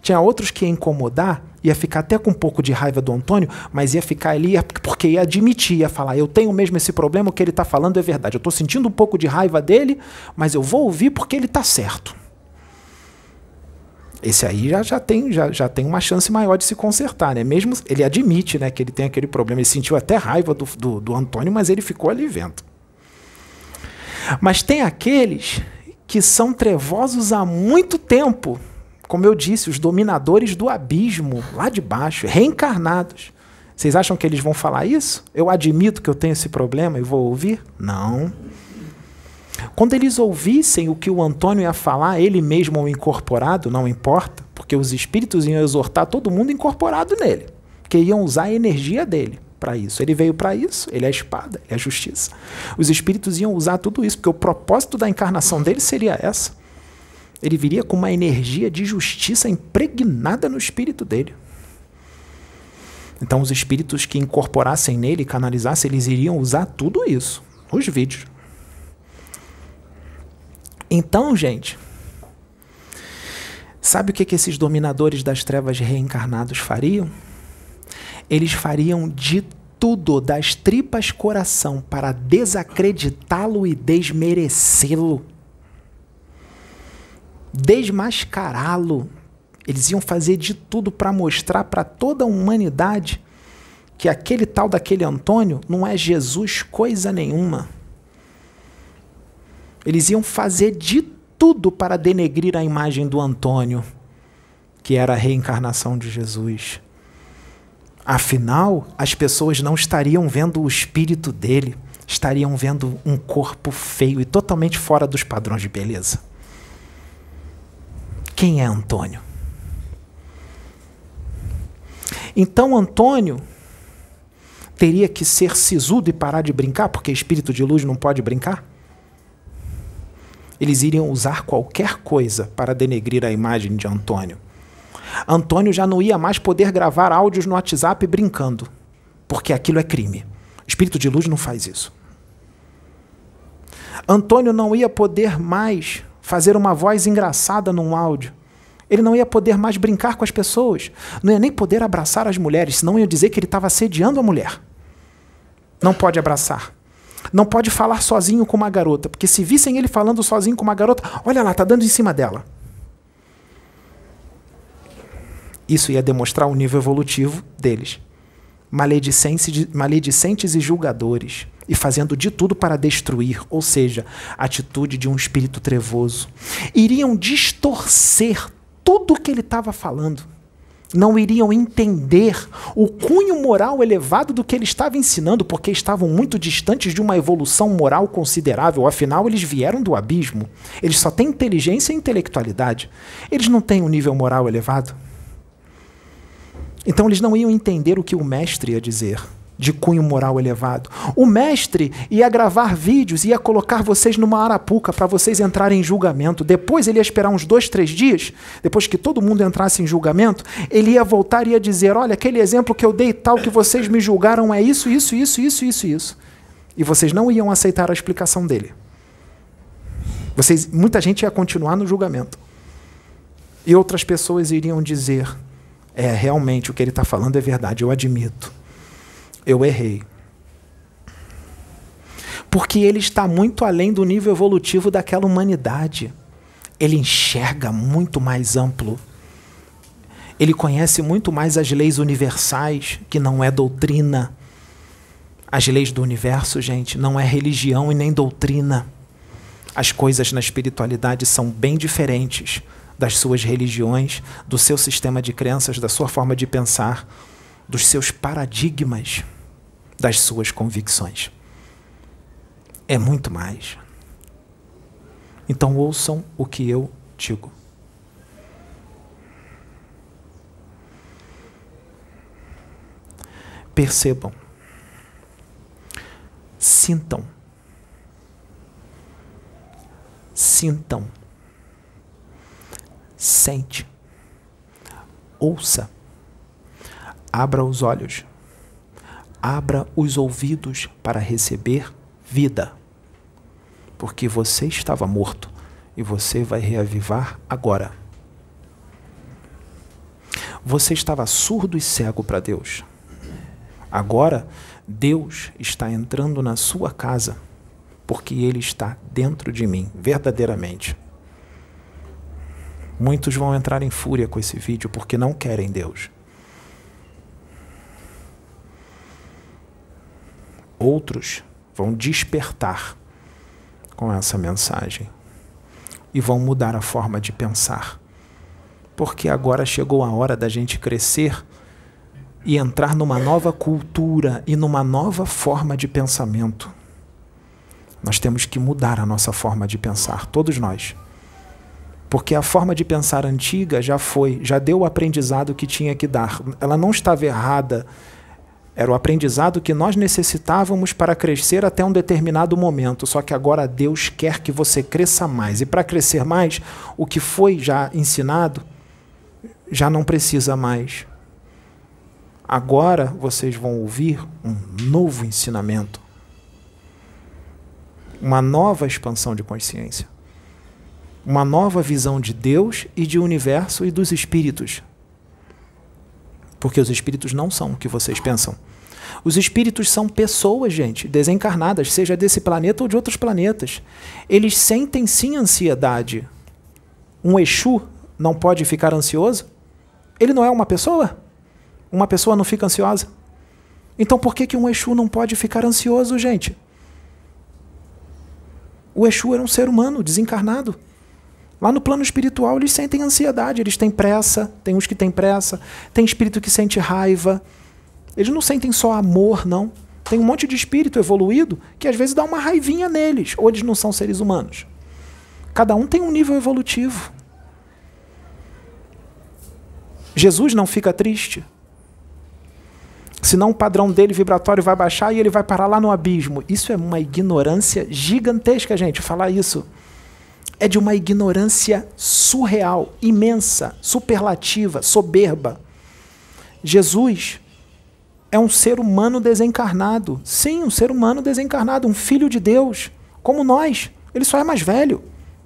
Tinha outros que ia incomodar, ia ficar até com um pouco de raiva do Antônio, mas ia ficar ali porque ia admitir, ia falar: Eu tenho mesmo esse problema, o que ele está falando é verdade. Eu estou sentindo um pouco de raiva dele, mas eu vou ouvir porque ele está certo. Esse aí já, já, tem, já, já tem uma chance maior de se consertar, né? Mesmo ele admite né, que ele tem aquele problema, ele sentiu até raiva do, do, do Antônio, mas ele ficou ali vendo. Mas tem aqueles que são trevosos há muito tempo, como eu disse, os dominadores do abismo, lá de baixo, reencarnados. Vocês acham que eles vão falar isso? Eu admito que eu tenho esse problema e vou ouvir? Não. Quando eles ouvissem o que o Antônio ia falar, ele mesmo ou incorporado, não importa, porque os espíritos iam exortar todo mundo incorporado nele, que iam usar a energia dele para isso. Ele veio para isso, ele é a espada, ele é a justiça. Os espíritos iam usar tudo isso, porque o propósito da encarnação dele seria essa. Ele viria com uma energia de justiça impregnada no espírito dele. Então, os espíritos que incorporassem nele, canalizassem, eles iriam usar tudo isso nos vídeos. Então, gente, sabe o que, que esses dominadores das trevas reencarnados fariam? Eles fariam de tudo, das tripas coração, para desacreditá-lo e desmerecê-lo, desmascará-lo. Eles iam fazer de tudo para mostrar para toda a humanidade que aquele tal daquele Antônio não é Jesus coisa nenhuma. Eles iam fazer de tudo para denegrir a imagem do Antônio, que era a reencarnação de Jesus. Afinal, as pessoas não estariam vendo o espírito dele, estariam vendo um corpo feio e totalmente fora dos padrões de beleza. Quem é Antônio? Então, Antônio teria que ser sisudo e parar de brincar, porque espírito de luz não pode brincar? Eles iriam usar qualquer coisa para denegrir a imagem de Antônio. Antônio já não ia mais poder gravar áudios no WhatsApp brincando, porque aquilo é crime. Espírito de luz não faz isso. Antônio não ia poder mais fazer uma voz engraçada num áudio. Ele não ia poder mais brincar com as pessoas. Não ia nem poder abraçar as mulheres, senão ia dizer que ele estava assediando a mulher. Não pode abraçar. Não pode falar sozinho com uma garota, porque se vissem ele falando sozinho com uma garota, olha lá, tá dando em cima dela. Isso ia demonstrar o nível evolutivo deles. Maledicentes, maledicentes e julgadores, e fazendo de tudo para destruir, ou seja, a atitude de um espírito trevoso. Iriam distorcer tudo o que ele estava falando não iriam entender o cunho moral elevado do que ele estava ensinando, porque estavam muito distantes de uma evolução moral considerável. Afinal, eles vieram do abismo. Eles só têm inteligência e intelectualidade. Eles não têm um nível moral elevado. Então, eles não iam entender o que o mestre ia dizer de cunho moral elevado. O mestre ia gravar vídeos, ia colocar vocês numa arapuca para vocês entrarem em julgamento. Depois ele ia esperar uns dois, três dias, depois que todo mundo entrasse em julgamento, ele ia voltar e ia dizer: Olha, aquele exemplo que eu dei tal que vocês me julgaram é isso, isso, isso, isso, isso, isso. E vocês não iam aceitar a explicação dele. Vocês, muita gente ia continuar no julgamento. E outras pessoas iriam dizer: É, realmente o que ele está falando é verdade, eu admito eu errei. Porque ele está muito além do nível evolutivo daquela humanidade. Ele enxerga muito mais amplo. Ele conhece muito mais as leis universais, que não é doutrina. As leis do universo, gente, não é religião e nem doutrina. As coisas na espiritualidade são bem diferentes das suas religiões, do seu sistema de crenças, da sua forma de pensar, dos seus paradigmas das suas convicções. É muito mais. Então ouçam o que eu digo. Percebam. Sintam. Sintam. Sente. Ouça. Abra os olhos abra os ouvidos para receber vida. Porque você estava morto e você vai reavivar agora. Você estava surdo e cego para Deus. Agora, Deus está entrando na sua casa, porque Ele está dentro de mim, verdadeiramente. Muitos vão entrar em fúria com esse vídeo porque não querem Deus. Outros vão despertar com essa mensagem e vão mudar a forma de pensar. Porque agora chegou a hora da gente crescer e entrar numa nova cultura e numa nova forma de pensamento. Nós temos que mudar a nossa forma de pensar, todos nós. Porque a forma de pensar antiga já foi, já deu o aprendizado que tinha que dar. Ela não estava errada. Era o aprendizado que nós necessitávamos para crescer até um determinado momento. Só que agora Deus quer que você cresça mais. E para crescer mais, o que foi já ensinado já não precisa mais. Agora vocês vão ouvir um novo ensinamento, uma nova expansão de consciência, uma nova visão de Deus e de universo e dos espíritos. Porque os espíritos não são o que vocês pensam. Os espíritos são pessoas, gente, desencarnadas, seja desse planeta ou de outros planetas. Eles sentem sim ansiedade. Um Exu não pode ficar ansioso? Ele não é uma pessoa? Uma pessoa não fica ansiosa? Então por que, que um Exu não pode ficar ansioso, gente? O Exu era um ser humano desencarnado. Lá no plano espiritual eles sentem ansiedade, eles têm pressa, tem uns que têm pressa, tem espírito que sente raiva. Eles não sentem só amor, não. Tem um monte de espírito evoluído que às vezes dá uma raivinha neles, ou eles não são seres humanos. Cada um tem um nível evolutivo. Jesus não fica triste senão o padrão dele vibratório vai baixar e ele vai parar lá no abismo. Isso é uma ignorância gigantesca, gente, falar isso. É de uma ignorância surreal, imensa, superlativa, soberba. Jesus é um ser humano desencarnado. Sim, um ser humano desencarnado, um filho de Deus, como nós. Ele só é mais velho,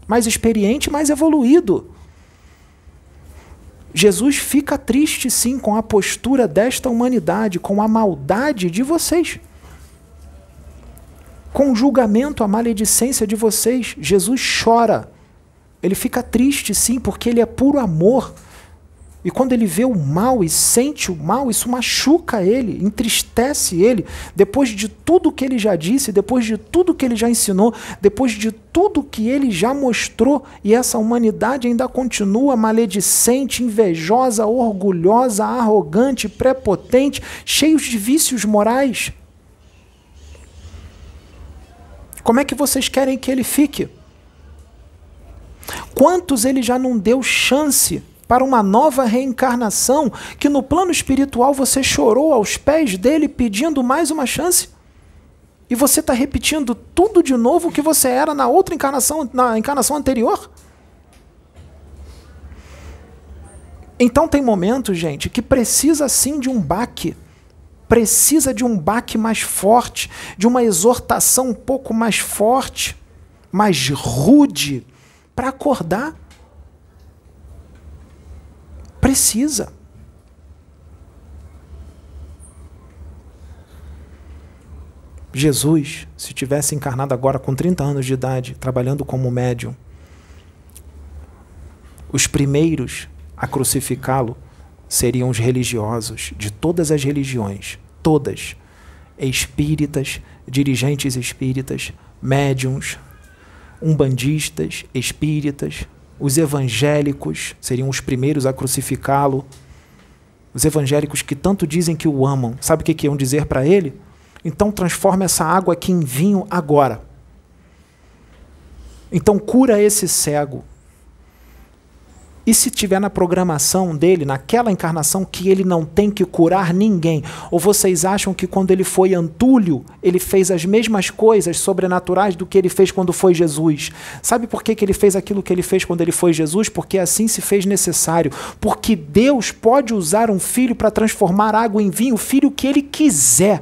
mais experiente, mais evoluído. Jesus fica triste sim com a postura desta humanidade, com a maldade de vocês. Com julgamento, a maledicência de vocês. Jesus chora. Ele fica triste sim, porque ele é puro amor. E quando ele vê o mal e sente o mal, isso machuca ele, entristece ele. Depois de tudo que ele já disse, depois de tudo que ele já ensinou, depois de tudo que ele já mostrou, e essa humanidade ainda continua maledicente, invejosa, orgulhosa, arrogante, prepotente, cheios de vícios morais. Como é que vocês querem que ele fique? Quantos ele já não deu chance para uma nova reencarnação, que no plano espiritual você chorou aos pés dele pedindo mais uma chance? E você está repetindo tudo de novo o que você era na outra encarnação, na encarnação anterior? Então tem momentos, gente, que precisa sim de um baque. Precisa de um baque mais forte, de uma exortação um pouco mais forte, mais rude, para acordar. Precisa. Jesus, se tivesse encarnado agora com 30 anos de idade, trabalhando como médium, os primeiros a crucificá-lo seriam os religiosos de todas as religiões, todas, espíritas, dirigentes espíritas, médiums, umbandistas, espíritas, os evangélicos seriam os primeiros a crucificá-lo. Os evangélicos que tanto dizem que o amam, sabe o que, que iam dizer para ele? Então transforma essa água aqui em vinho agora. Então cura esse cego. E se tiver na programação dele, naquela encarnação, que ele não tem que curar ninguém? Ou vocês acham que quando ele foi Antúlio, ele fez as mesmas coisas sobrenaturais do que ele fez quando foi Jesus? Sabe por que, que ele fez aquilo que ele fez quando ele foi Jesus? Porque assim se fez necessário. Porque Deus pode usar um filho para transformar água em vinho, o filho que ele quiser.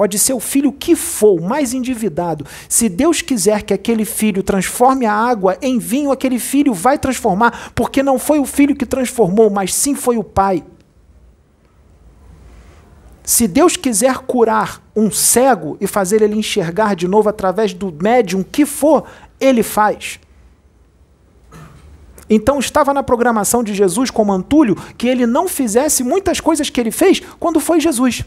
Pode ser o filho que for, mais endividado. Se Deus quiser que aquele filho transforme a água em vinho, aquele filho vai transformar, porque não foi o filho que transformou, mas sim foi o pai. Se Deus quiser curar um cego e fazer ele enxergar de novo através do médium que for, ele faz. Então estava na programação de Jesus como Antúlio que ele não fizesse muitas coisas que ele fez quando foi Jesus.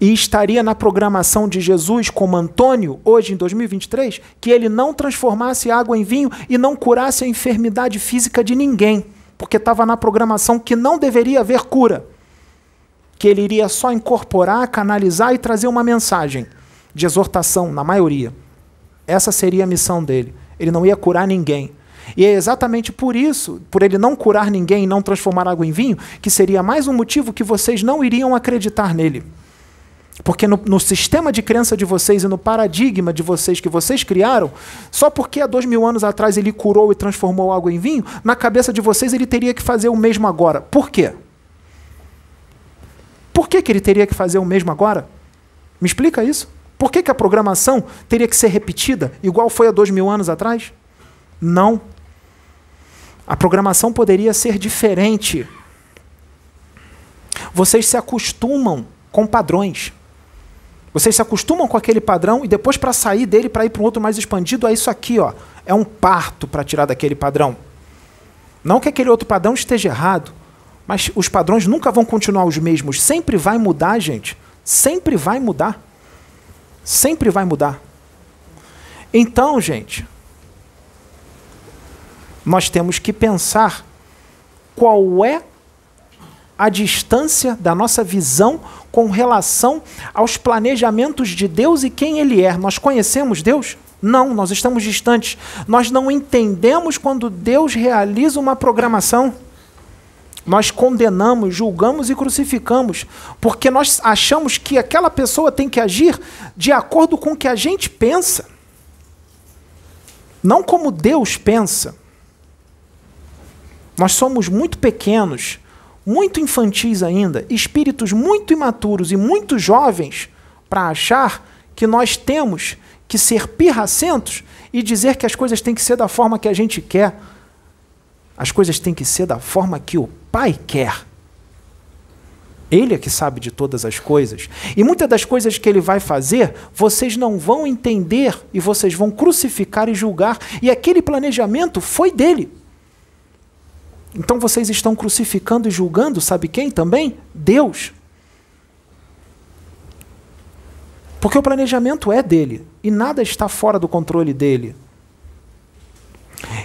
E estaria na programação de Jesus como Antônio, hoje em 2023, que ele não transformasse água em vinho e não curasse a enfermidade física de ninguém, porque estava na programação que não deveria haver cura. Que ele iria só incorporar, canalizar e trazer uma mensagem de exortação, na maioria. Essa seria a missão dele. Ele não ia curar ninguém. E é exatamente por isso, por ele não curar ninguém e não transformar água em vinho, que seria mais um motivo que vocês não iriam acreditar nele. Porque no, no, sistema de crença de vocês e no paradigma de vocês que vocês criaram, só porque há dois mil anos atrás ele curou e transformou água em vinho, na cabeça de vocês ele teria que fazer o mesmo agora. Por quê? Por que, que ele teria que fazer o mesmo agora? Me explica isso. Por que, que a programação teria que ser repetida, igual foi há dois mil anos atrás? Não. A programação poderia ser diferente. Vocês se acostumam com padrões. Vocês se acostumam com aquele padrão e depois para sair dele para ir para um outro mais expandido é isso aqui, ó. É um parto para tirar daquele padrão. Não que aquele outro padrão esteja errado, mas os padrões nunca vão continuar os mesmos. Sempre vai mudar, gente. Sempre vai mudar. Sempre vai mudar. Então, gente, nós temos que pensar qual é a distância da nossa visão com relação aos planejamentos de Deus e quem Ele é. Nós conhecemos Deus? Não, nós estamos distantes. Nós não entendemos quando Deus realiza uma programação. Nós condenamos, julgamos e crucificamos, porque nós achamos que aquela pessoa tem que agir de acordo com o que a gente pensa, não como Deus pensa. Nós somos muito pequenos muito infantis ainda, espíritos muito imaturos e muito jovens para achar que nós temos que ser pirracentos e dizer que as coisas têm que ser da forma que a gente quer. As coisas têm que ser da forma que o Pai quer. Ele é que sabe de todas as coisas. E muitas das coisas que ele vai fazer, vocês não vão entender e vocês vão crucificar e julgar. E aquele planejamento foi dele. Então vocês estão crucificando e julgando, sabe quem também? Deus. Porque o planejamento é dele e nada está fora do controle dele.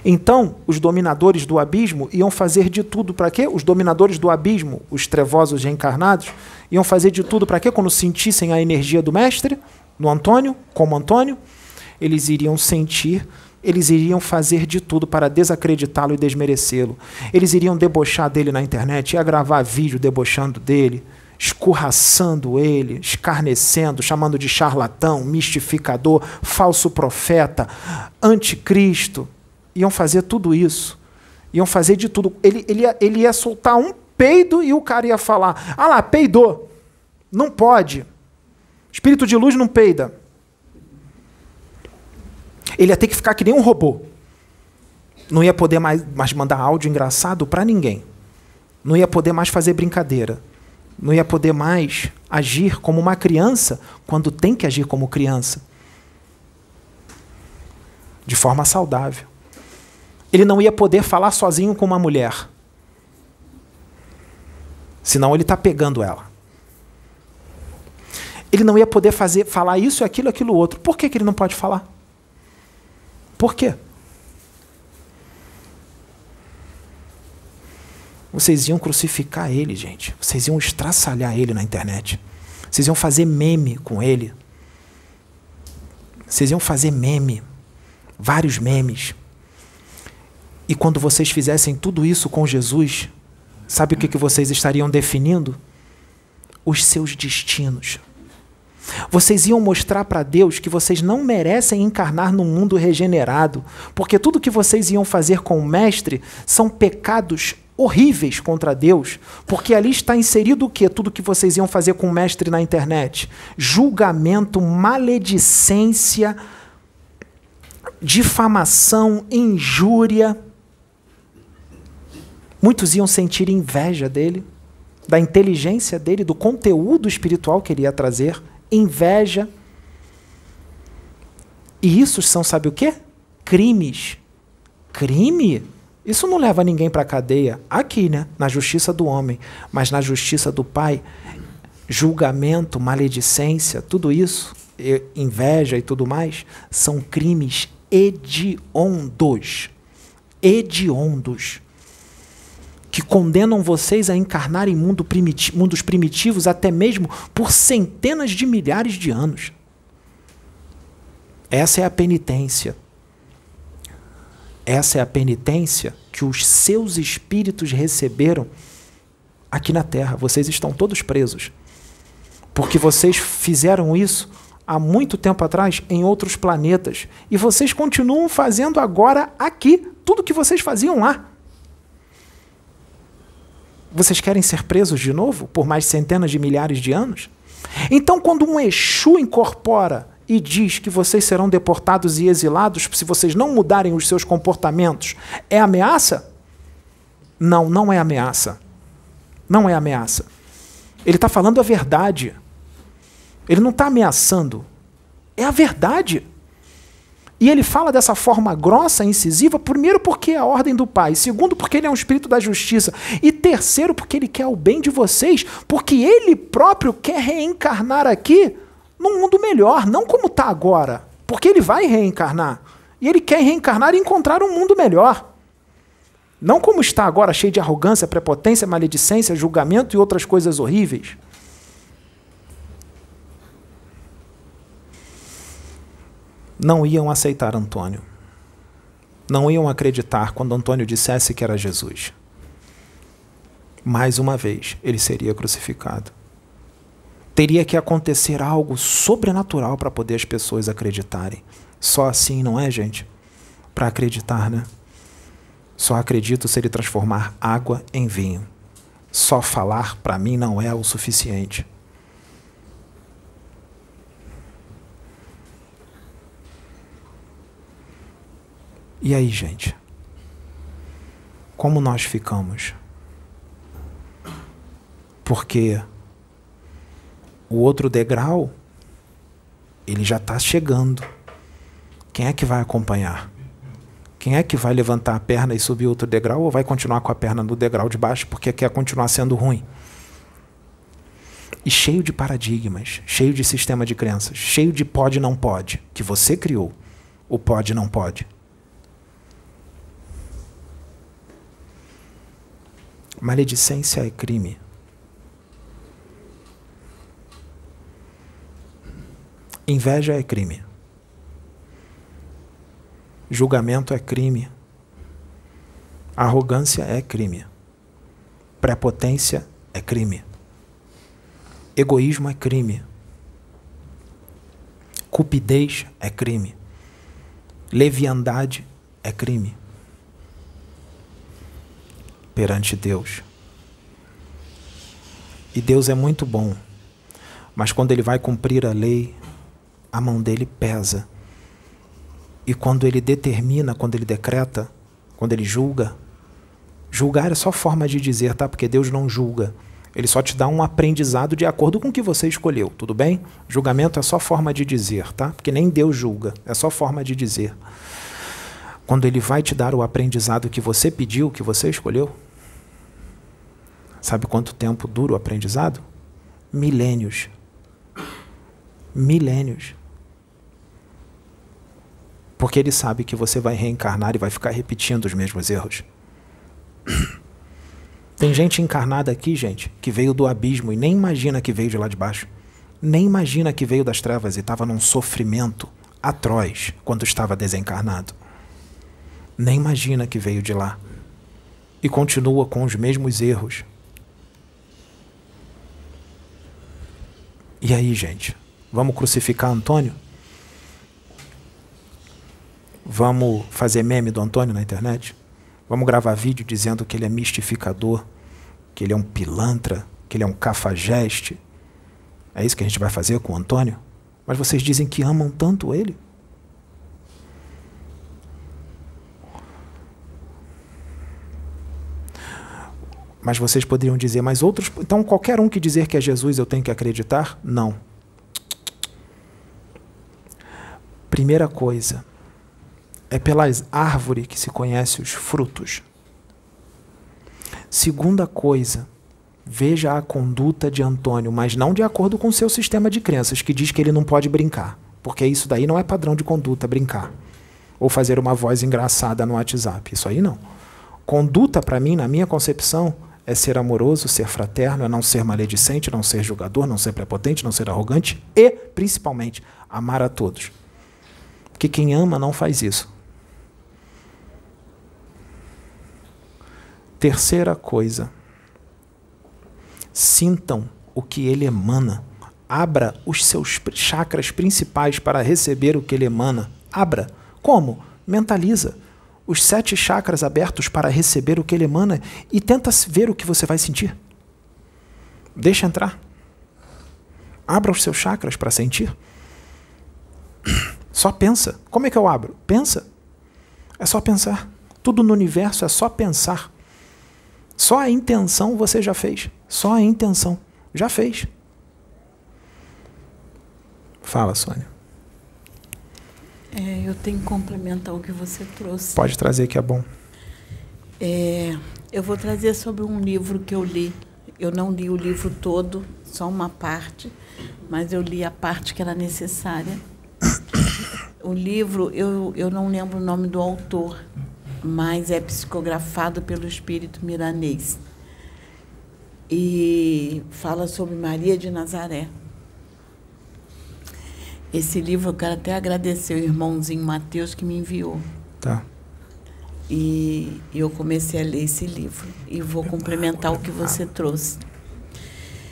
Então, os dominadores do abismo iam fazer de tudo para quê? Os dominadores do abismo, os trevosos reencarnados, iam fazer de tudo para quê? Quando sentissem a energia do mestre, no Antônio, como Antônio, eles iriam sentir eles iriam fazer de tudo para desacreditá-lo e desmerecê-lo. Eles iriam debochar dele na internet, ia gravar vídeo debochando dele, escorraçando ele, escarnecendo, chamando de charlatão, mistificador, falso profeta, anticristo. Iam fazer tudo isso. Iam fazer de tudo. Ele, ele, ia, ele ia soltar um peido e o cara ia falar: Ah lá, peidou. Não pode. Espírito de luz não peida. Ele ia ter que ficar que nem um robô. Não ia poder mais, mais mandar áudio engraçado para ninguém. Não ia poder mais fazer brincadeira. Não ia poder mais agir como uma criança quando tem que agir como criança. De forma saudável. Ele não ia poder falar sozinho com uma mulher. Senão ele está pegando ela. Ele não ia poder fazer, falar isso, aquilo, aquilo outro. Por que, que ele não pode falar? Por quê? Vocês iam crucificar ele, gente. Vocês iam estraçalhar ele na internet. Vocês iam fazer meme com ele. Vocês iam fazer meme. Vários memes. E quando vocês fizessem tudo isso com Jesus, sabe o que, que vocês estariam definindo? Os seus destinos. Vocês iam mostrar para Deus que vocês não merecem encarnar num mundo regenerado, porque tudo que vocês iam fazer com o Mestre são pecados horríveis contra Deus, porque ali está inserido o que? Tudo que vocês iam fazer com o Mestre na internet: julgamento, maledicência, difamação, injúria. Muitos iam sentir inveja dele, da inteligência dele, do conteúdo espiritual que ele ia trazer inveja. E isso são, sabe o quê? Crimes. crime, isso não leva ninguém para a cadeia. Aqui, né? Na justiça do homem. Mas na justiça do Pai, julgamento, maledicência, tudo isso, inveja e tudo mais, são crimes hediondos. Hediondos. Que condenam vocês a encarnar em mundo primiti mundos primitivos até mesmo por centenas de milhares de anos. Essa é a penitência. Essa é a penitência que os seus espíritos receberam aqui na Terra. Vocês estão todos presos. Porque vocês fizeram isso há muito tempo atrás em outros planetas. E vocês continuam fazendo agora aqui tudo que vocês faziam lá. Vocês querem ser presos de novo por mais centenas de milhares de anos? Então, quando um Exu incorpora e diz que vocês serão deportados e exilados se vocês não mudarem os seus comportamentos, é ameaça? Não, não é ameaça. Não é ameaça. Ele está falando a verdade. Ele não está ameaçando. É a verdade. E ele fala dessa forma grossa, incisiva, primeiro porque é a ordem do Pai, segundo porque ele é um espírito da justiça, e terceiro porque ele quer o bem de vocês, porque ele próprio quer reencarnar aqui num mundo melhor, não como está agora. Porque ele vai reencarnar. E ele quer reencarnar e encontrar um mundo melhor. Não como está agora, cheio de arrogância, prepotência, maledicência, julgamento e outras coisas horríveis. Não iam aceitar Antônio. Não iam acreditar quando Antônio dissesse que era Jesus. Mais uma vez, ele seria crucificado teria que acontecer algo sobrenatural para poder as pessoas acreditarem. Só assim, não é, gente? Para acreditar, né? Só acredito se ele transformar água em vinho. Só falar para mim não é o suficiente. E aí, gente? Como nós ficamos? Porque o outro degrau, ele já está chegando. Quem é que vai acompanhar? Quem é que vai levantar a perna e subir outro degrau ou vai continuar com a perna no degrau de baixo porque quer continuar sendo ruim? E cheio de paradigmas, cheio de sistema de crenças, cheio de pode não pode, que você criou. O pode não pode. Maledicência é crime. Inveja é crime. Julgamento é crime. Arrogância é crime. Prepotência é crime. Egoísmo é crime. Cupidez é crime. Leviandade é crime. Perante Deus. E Deus é muito bom, mas quando Ele vai cumprir a lei, a mão dele pesa. E quando ele determina, quando ele decreta, quando ele julga, julgar é só forma de dizer, tá? Porque Deus não julga. Ele só te dá um aprendizado de acordo com o que você escolheu, tudo bem? Julgamento é só forma de dizer, tá? Porque nem Deus julga, é só forma de dizer. Quando ele vai te dar o aprendizado que você pediu, que você escolheu, sabe quanto tempo dura o aprendizado? Milênios. Milênios. Porque ele sabe que você vai reencarnar e vai ficar repetindo os mesmos erros. Tem gente encarnada aqui, gente, que veio do abismo e nem imagina que veio de lá de baixo. Nem imagina que veio das trevas e estava num sofrimento atroz quando estava desencarnado. Nem imagina que veio de lá. E continua com os mesmos erros. E aí, gente? Vamos crucificar Antônio? Vamos fazer meme do Antônio na internet? Vamos gravar vídeo dizendo que ele é mistificador, que ele é um pilantra, que ele é um cafajeste? É isso que a gente vai fazer com o Antônio? Mas vocês dizem que amam tanto ele? Mas vocês poderiam dizer, mas outros. Então, qualquer um que dizer que é Jesus eu tenho que acreditar? Não. Primeira coisa, É pelas árvores que se conhece os frutos. Segunda coisa, veja a conduta de Antônio, mas não de acordo com seu sistema de crenças, que diz que ele não pode brincar. Porque isso daí não é padrão de conduta, brincar. Ou fazer uma voz engraçada no WhatsApp. Isso aí não. Conduta, para mim, na minha concepção, é ser amoroso, ser fraterno, é não ser maledicente, não ser julgador, não ser prepotente, não ser arrogante e, principalmente, amar a todos. Porque quem ama não faz isso. Terceira coisa, sintam o que ele emana. Abra os seus chakras principais para receber o que ele emana. Abra. Como? Mentaliza os sete chakras abertos para receber o que ele emana e tenta ver o que você vai sentir. Deixa entrar. Abra os seus chakras para sentir. Só pensa. Como é que eu abro? Pensa. É só pensar. Tudo no universo é só pensar. Só a intenção você já fez. Só a intenção. Já fez. Fala, Sônia. É, eu tenho que complementar o que você trouxe. Pode trazer que é bom. É, eu vou trazer sobre um livro que eu li. Eu não li o livro todo, só uma parte, mas eu li a parte que era necessária. O livro, eu, eu não lembro o nome do autor, mas é psicografado pelo espírito miranês. E fala sobre Maria de Nazaré. Esse livro eu quero até agradecer o irmãozinho Mateus que me enviou. Tá. E eu comecei a ler esse livro e vou complementar o que você trouxe.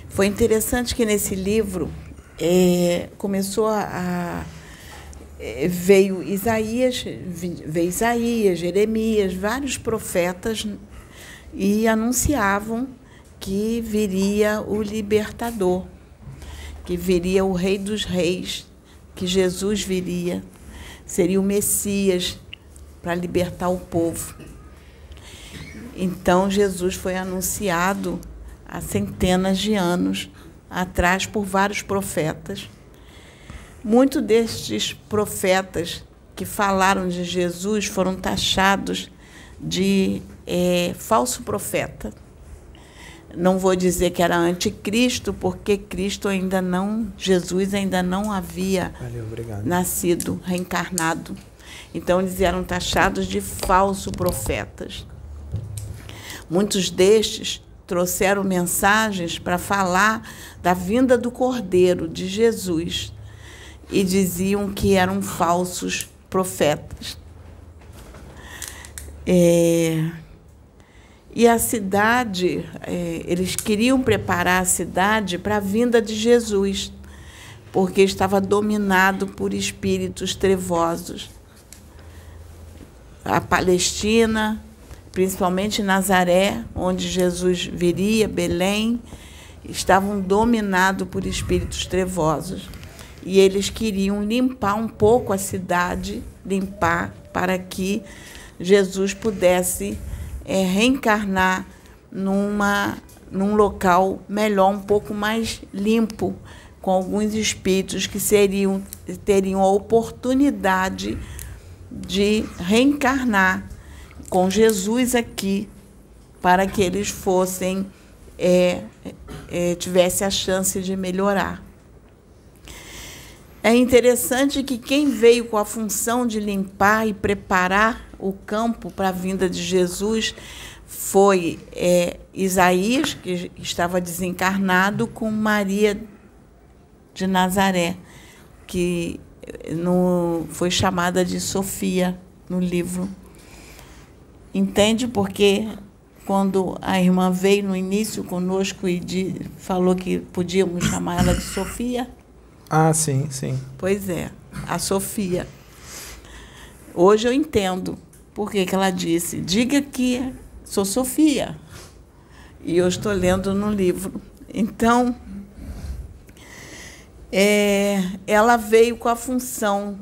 Foi interessante que nesse livro é, começou a, a é, veio Isaías, veio Isaías, Jeremias, vários profetas e anunciavam que viria o libertador, que viria o rei dos reis, que Jesus viria, seria o Messias para libertar o povo. Então Jesus foi anunciado há centenas de anos atrás por vários profetas. Muitos destes profetas que falaram de Jesus foram taxados de é, falso profeta não vou dizer que era anticristo, porque Cristo ainda não, Jesus ainda não havia Valeu, nascido, reencarnado. Então eles eram taxados de falsos profetas. Muitos destes trouxeram mensagens para falar da vinda do Cordeiro de Jesus e diziam que eram falsos profetas. É, e a cidade, é, eles queriam preparar a cidade para a vinda de Jesus, porque estava dominado por espíritos trevosos. A Palestina, principalmente Nazaré, onde Jesus viria, Belém, estavam dominados por espíritos trevosos. E eles queriam limpar um pouco a cidade, limpar para que Jesus pudesse é, reencarnar numa, num local melhor, um pouco mais limpo, com alguns espíritos que seriam, teriam a oportunidade de reencarnar com Jesus aqui, para que eles fossem, é, é, tivesse a chance de melhorar. É interessante que quem veio com a função de limpar e preparar o campo para a vinda de Jesus foi é, Isaías, que estava desencarnado, com Maria de Nazaré, que no, foi chamada de Sofia no livro. Entende? Porque quando a irmã veio no início conosco e de, falou que podíamos chamar ela de Sofia. Ah, sim, sim. Pois é, a Sofia. Hoje eu entendo por que, que ela disse: diga que sou Sofia. E eu estou lendo no livro. Então, é, ela veio com a função.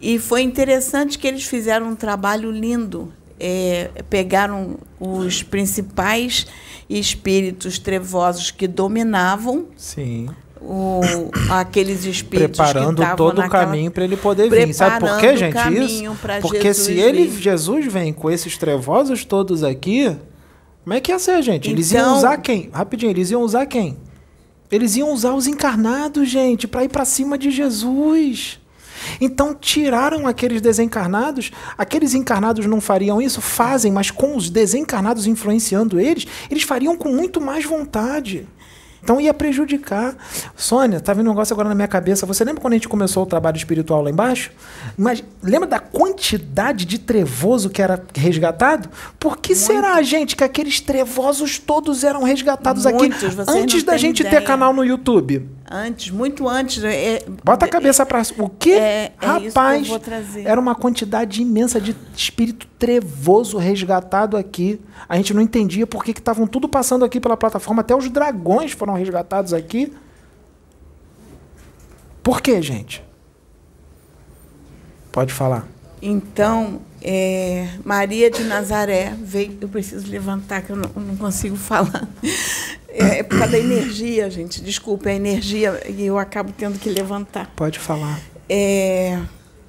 E foi interessante que eles fizeram um trabalho lindo. É, pegaram os principais espíritos trevosos que dominavam Sim. O, aqueles espíritos preparando todo naquela... o caminho para ele poder vir. Sabe por quê, gente? Isso? Porque Jesus se ele vir. Jesus vem com esses trevosos todos aqui, como é que ia ser, gente? Eles então... iam usar quem? Rapidinho, eles iam usar quem? Eles iam usar os encarnados, gente, para ir para cima de Jesus. Então tiraram aqueles desencarnados. Aqueles encarnados não fariam isso? Fazem, mas com os desencarnados influenciando eles, eles fariam com muito mais vontade. Então ia prejudicar. Sônia, tá vindo um negócio agora na minha cabeça. Você lembra quando a gente começou o trabalho espiritual lá embaixo? Mas lembra da quantidade de trevoso que era resgatado? Por que Muito. será, gente, que aqueles trevosos todos eram resgatados Muitos, aqui antes da gente ideia. ter canal no YouTube? Antes, muito antes. É, Bota a cabeça é, para o que? É, é Rapaz, que era uma quantidade imensa de espírito trevoso resgatado aqui. A gente não entendia por que estavam tudo passando aqui pela plataforma. Até os dragões foram resgatados aqui. Por que, gente? Pode falar. Então, é, Maria de Nazaré veio. Eu preciso levantar, que eu não, não consigo falar. É, é, por causa da energia, gente. Desculpe, a energia e eu acabo tendo que levantar. Pode falar. É,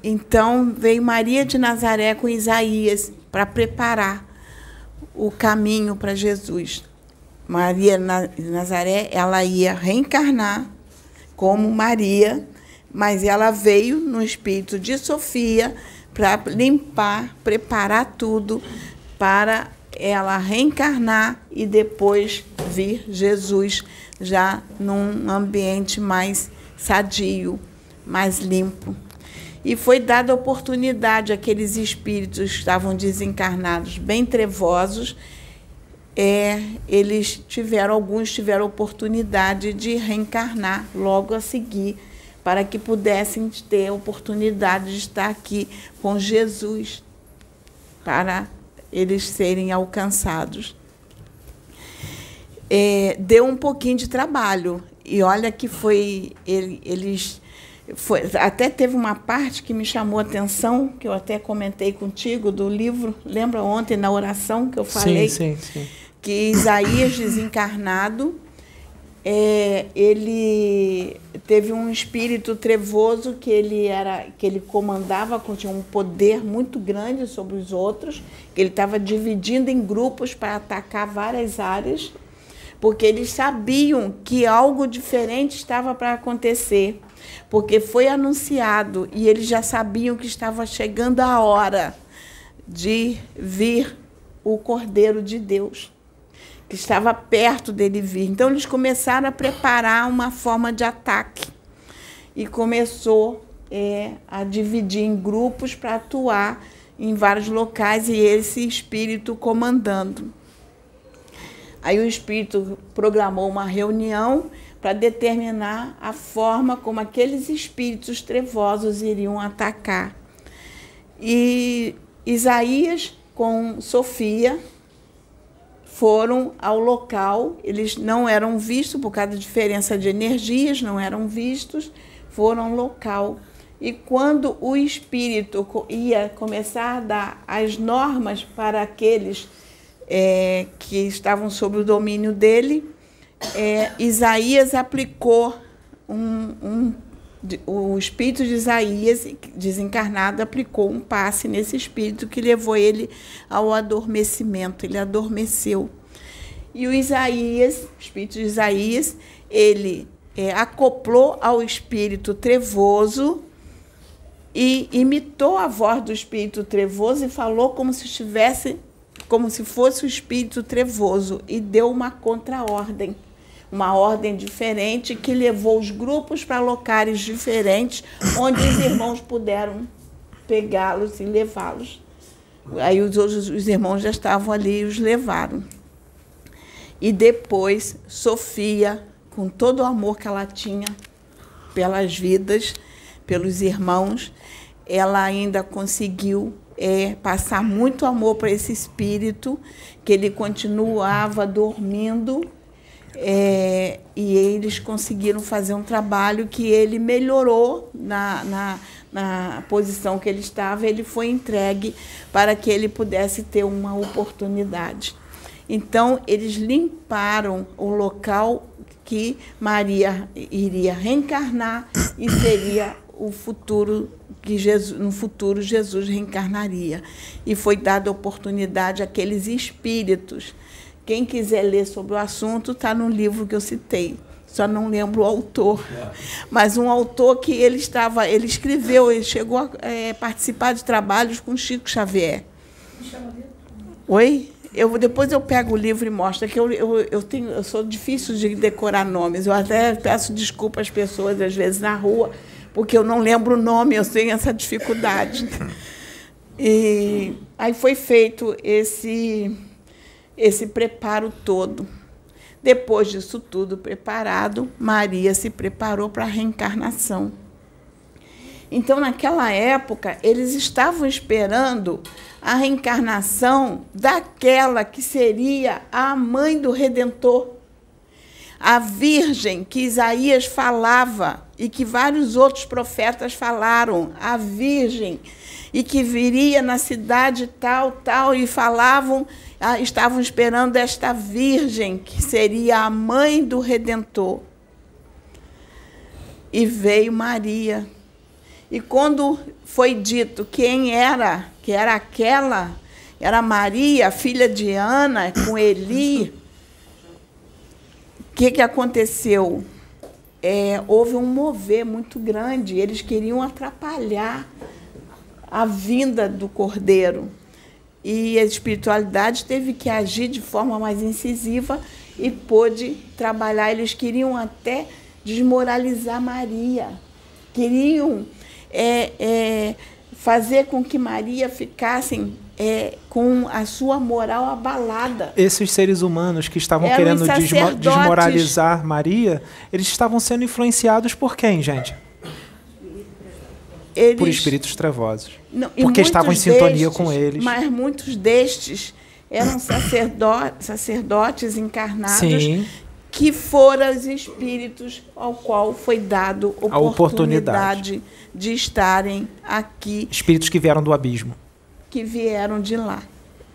então veio Maria de Nazaré com Isaías para preparar o caminho para Jesus. Maria de Nazaré, ela ia reencarnar como Maria, mas ela veio no espírito de Sofia para limpar, preparar tudo para ela reencarnar e depois vir Jesus já num ambiente mais sadio, mais limpo. E foi dada oportunidade àqueles espíritos que estavam desencarnados, bem trevosos, é, eles tiveram, alguns tiveram oportunidade de reencarnar logo a seguir, para que pudessem ter a oportunidade de estar aqui com Jesus, para eles serem alcançados. É, deu um pouquinho de trabalho. E olha que foi. Ele, eles. Foi, até teve uma parte que me chamou a atenção, que eu até comentei contigo, do livro. Lembra ontem na oração que eu falei? Sim, sim, sim. Que Isaías desencarnado é, ele teve um espírito trevoso que ele era que ele comandava tinha um poder muito grande sobre os outros ele estava dividindo em grupos para atacar várias áreas porque eles sabiam que algo diferente estava para acontecer porque foi anunciado e eles já sabiam que estava chegando a hora de vir o Cordeiro de Deus que estava perto dele vir. Então eles começaram a preparar uma forma de ataque e começou é, a dividir em grupos para atuar em vários locais e esse espírito comandando. Aí o espírito programou uma reunião para determinar a forma como aqueles espíritos trevosos iriam atacar. E Isaías com Sofia foram ao local, eles não eram vistos por causa da diferença de energias, não eram vistos, foram ao local. E quando o espírito ia começar a dar as normas para aqueles é, que estavam sob o domínio dele, é, Isaías aplicou um, um o espírito de Isaías, desencarnado, aplicou um passe nesse espírito que levou ele ao adormecimento. Ele adormeceu. E o Isaías, o espírito de Isaías, ele é, acoplou ao espírito trevoso e imitou a voz do espírito trevoso e falou como se estivesse, como se fosse o espírito trevoso e deu uma contraordem uma ordem diferente que levou os grupos para locais diferentes, onde os irmãos puderam pegá-los e levá-los. Aí os outros os irmãos já estavam ali e os levaram. E depois, Sofia, com todo o amor que ela tinha pelas vidas, pelos irmãos, ela ainda conseguiu é, passar muito amor para esse espírito, que ele continuava dormindo é, e eles conseguiram fazer um trabalho que ele melhorou na, na, na posição que ele estava, ele foi entregue para que ele pudesse ter uma oportunidade. Então, eles limparam o local que Maria iria reencarnar e seria o futuro que Jesus, no futuro Jesus reencarnaria. E foi dada oportunidade àqueles espíritos. Quem quiser ler sobre o assunto está no livro que eu citei. Só não lembro o autor. Mas um autor que ele estava, ele escreveu, ele chegou a é, participar de trabalhos com Chico Xavier. Oi? Eu, depois eu pego o livro e mostro, que eu, eu, eu, tenho, eu sou difícil de decorar nomes. Eu até peço desculpa às pessoas, às vezes, na rua, porque eu não lembro o nome, eu tenho essa dificuldade. E aí foi feito esse, esse preparo todo. Depois disso tudo preparado, Maria se preparou para a reencarnação. Então, naquela época, eles estavam esperando a reencarnação daquela que seria a mãe do Redentor. A Virgem que Isaías falava e que vários outros profetas falaram, a Virgem, e que viria na cidade tal, tal, e falavam, ah, estavam esperando esta Virgem, que seria a mãe do Redentor. E veio Maria e quando foi dito quem era, que era aquela, era Maria, filha de Ana, com Eli, o que, que aconteceu? É, houve um mover muito grande, eles queriam atrapalhar a vinda do cordeiro. E a espiritualidade teve que agir de forma mais incisiva e pôde trabalhar. Eles queriam até desmoralizar Maria, queriam é, é, fazer com que Maria ficasse é, com a sua moral abalada. Esses seres humanos que estavam Eram querendo desmo desmoralizar Maria, eles estavam sendo influenciados por quem, gente? Eles, por espíritos trevosos. Não, porque estavam em sintonia destes, com eles. Mas muitos destes eram sacerdotes, sacerdotes encarnados Sim que foram os espíritos ao qual foi dado oportunidade, oportunidade, de estarem aqui. Espíritos que vieram do abismo. Que vieram de lá.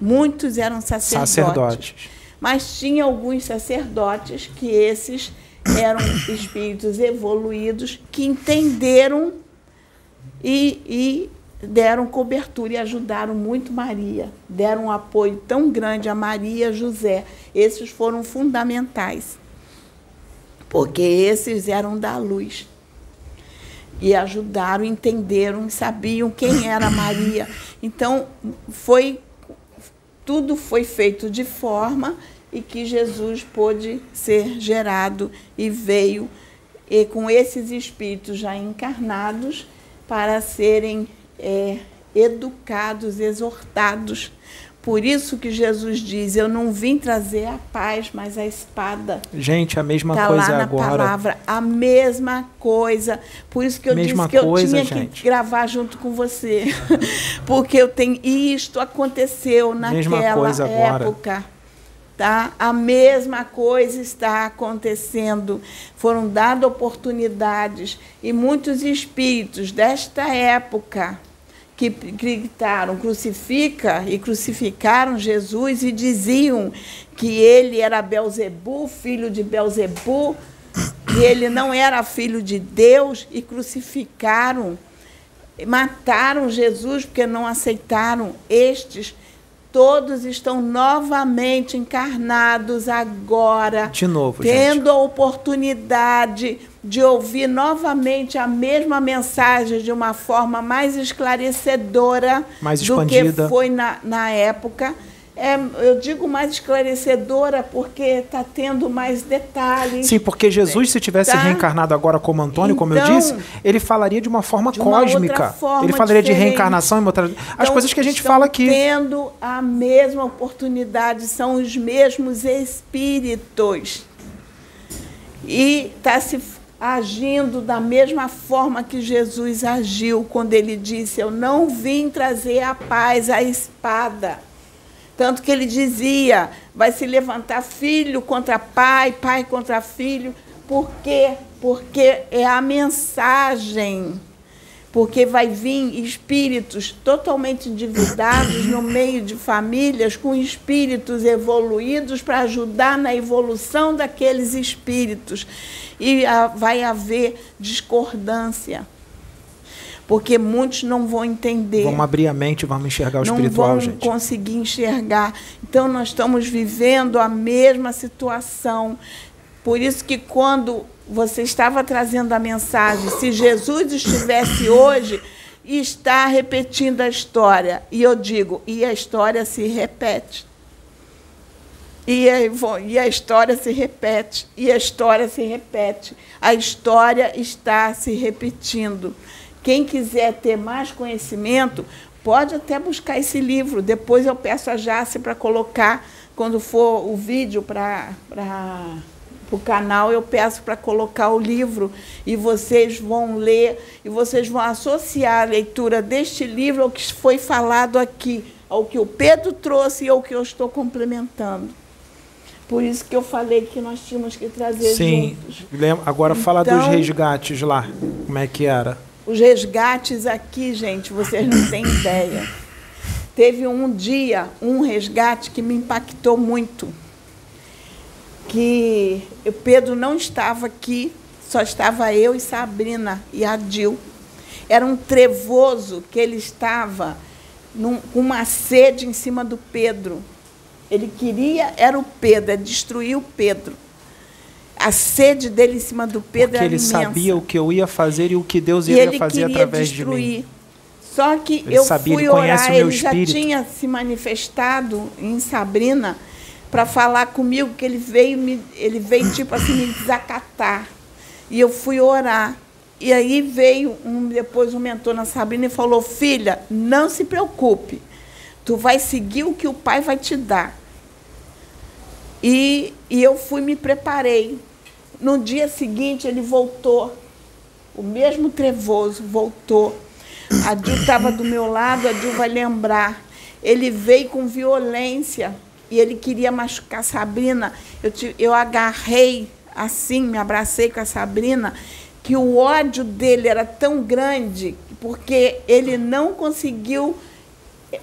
Muitos eram sacerdotes. Sacerdotes. Mas tinha alguns sacerdotes que esses eram espíritos evoluídos que entenderam e, e deram cobertura e ajudaram muito Maria. Deram um apoio tão grande a Maria e José. Esses foram fundamentais porque esses eram da luz. E ajudaram, entenderam, sabiam quem era Maria. Então, foi tudo foi feito de forma e que Jesus pôde ser gerado e veio e com esses espíritos já encarnados para serem é, educados, exortados por isso que Jesus diz: Eu não vim trazer a paz, mas a espada. Gente, a mesma tá coisa lá na agora. palavra, a mesma coisa. Por isso que eu mesma disse que coisa, eu tinha gente. que gravar junto com você. Porque eu tenho isto aconteceu naquela época. Tá? A mesma coisa está acontecendo. Foram dadas oportunidades e muitos espíritos desta época que gritaram crucifica e crucificaram Jesus e diziam que ele era Belzebu, filho de Belzebu, que ele não era filho de Deus e crucificaram, mataram Jesus porque não aceitaram estes todos estão novamente encarnados agora. De novo, tendo gente. a oportunidade de ouvir novamente a mesma mensagem de uma forma mais esclarecedora mais do que foi na, na época é, eu digo mais esclarecedora porque está tendo mais detalhes. Sim, porque Jesus, se tivesse tá? reencarnado agora como Antônio, então, como eu então, disse, ele falaria de uma forma de uma cósmica. Forma ele falaria diferente. de reencarnação e outra... As então, coisas que a gente fala aqui. tendo a mesma oportunidade, são os mesmos espíritos. E está se agindo da mesma forma que Jesus agiu quando ele disse: Eu não vim trazer a paz, a espada. Tanto que ele dizia: vai se levantar filho contra pai, pai contra filho. Por quê? Porque é a mensagem. porque vai vir espíritos totalmente endividados no meio de famílias com espíritos evoluídos para ajudar na evolução daqueles espíritos. E a, vai haver discordância. Porque muitos não vão entender. Vamos abrir a mente, vamos enxergar o não espiritual, gente. Não vão conseguir enxergar. Então, nós estamos vivendo a mesma situação. Por isso que quando você estava trazendo a mensagem, se Jesus estivesse hoje, está repetindo a história. E eu digo, e a história se repete. E a, e a história se repete, e a história se repete. A história está se repetindo. Quem quiser ter mais conhecimento, pode até buscar esse livro. Depois eu peço a Jace para colocar, quando for o vídeo para o canal, eu peço para colocar o livro e vocês vão ler e vocês vão associar a leitura deste livro ao que foi falado aqui, ao que o Pedro trouxe e ao que eu estou complementando. Por isso que eu falei que nós tínhamos que trazer Sim. juntos. Agora então, fala dos então, resgates lá. Como é que era? Os resgates aqui, gente, vocês não têm ideia. Teve um dia, um resgate que me impactou muito que o Pedro não estava aqui, só estava eu e Sabrina e a Dil. Era um trevoso que ele estava com uma sede em cima do Pedro. Ele queria, era o Pedro, é destruir o Pedro. A sede dele em cima do Pedro Porque era ele imensa. sabia o que eu ia fazer e o que Deus ia fazer através destruir. de mim. Só que ele eu sabia, fui ele orar, ele já tinha se manifestado em Sabrina para falar comigo que ele veio me, ele veio tipo assim me desacatar. E eu fui orar. E aí veio um, depois um mentor na Sabrina e falou: "Filha, não se preocupe. Tu vai seguir o que o pai vai te dar". E, e eu fui me preparei. No dia seguinte ele voltou. O mesmo trevoso voltou. A Dil estava do meu lado, a Dil vai lembrar. Ele veio com violência e ele queria machucar a Sabrina. Eu, te, eu agarrei assim, me abracei com a Sabrina, que o ódio dele era tão grande, porque ele não conseguiu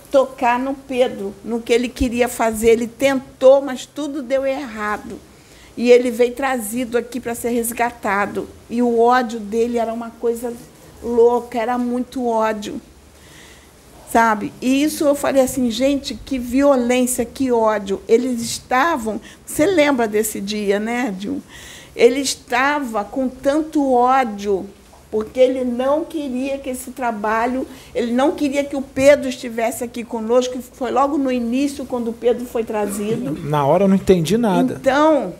tocar no Pedro, no que ele queria fazer. Ele tentou, mas tudo deu errado. E ele veio trazido aqui para ser resgatado. E o ódio dele era uma coisa louca, era muito ódio sabe? E isso eu falei assim, gente, que violência, que ódio. Eles estavam, você lembra desse dia, né, Dil? Ele estava com tanto ódio, porque ele não queria que esse trabalho, ele não queria que o Pedro estivesse aqui conosco, foi logo no início, quando o Pedro foi trazido. Na hora eu não entendi nada. Então,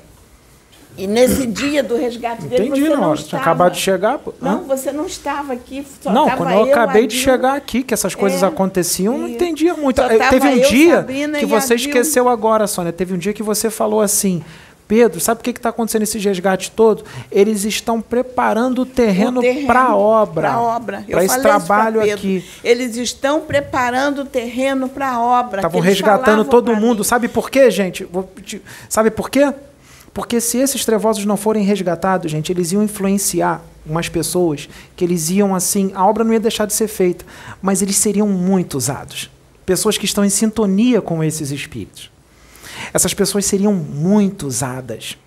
e nesse dia do resgate dele, Entendi, você não, não estava. Tinha acabado de chegar. Não, você não estava aqui. Só não, quando eu, eu acabei de chegar aqui, que essas coisas é, aconteciam, eu não entendia muito. Só Teve um eu, dia Sabrina que você esqueceu agora, Sônia. Teve um dia que você falou assim. Pedro, sabe o que está acontecendo nesse resgate todo? Eles estão preparando o terreno, terreno para a obra. Para obra. Para esse trabalho aqui. Eles estão preparando o terreno para a obra. Estavam resgatando todo mundo. Mim. Sabe por quê, gente? Sabe por quê? Porque se esses trevosos não forem resgatados, gente, eles iam influenciar umas pessoas que eles iam assim, a obra não ia deixar de ser feita, mas eles seriam muito usados. Pessoas que estão em sintonia com esses espíritos. Essas pessoas seriam muito usadas.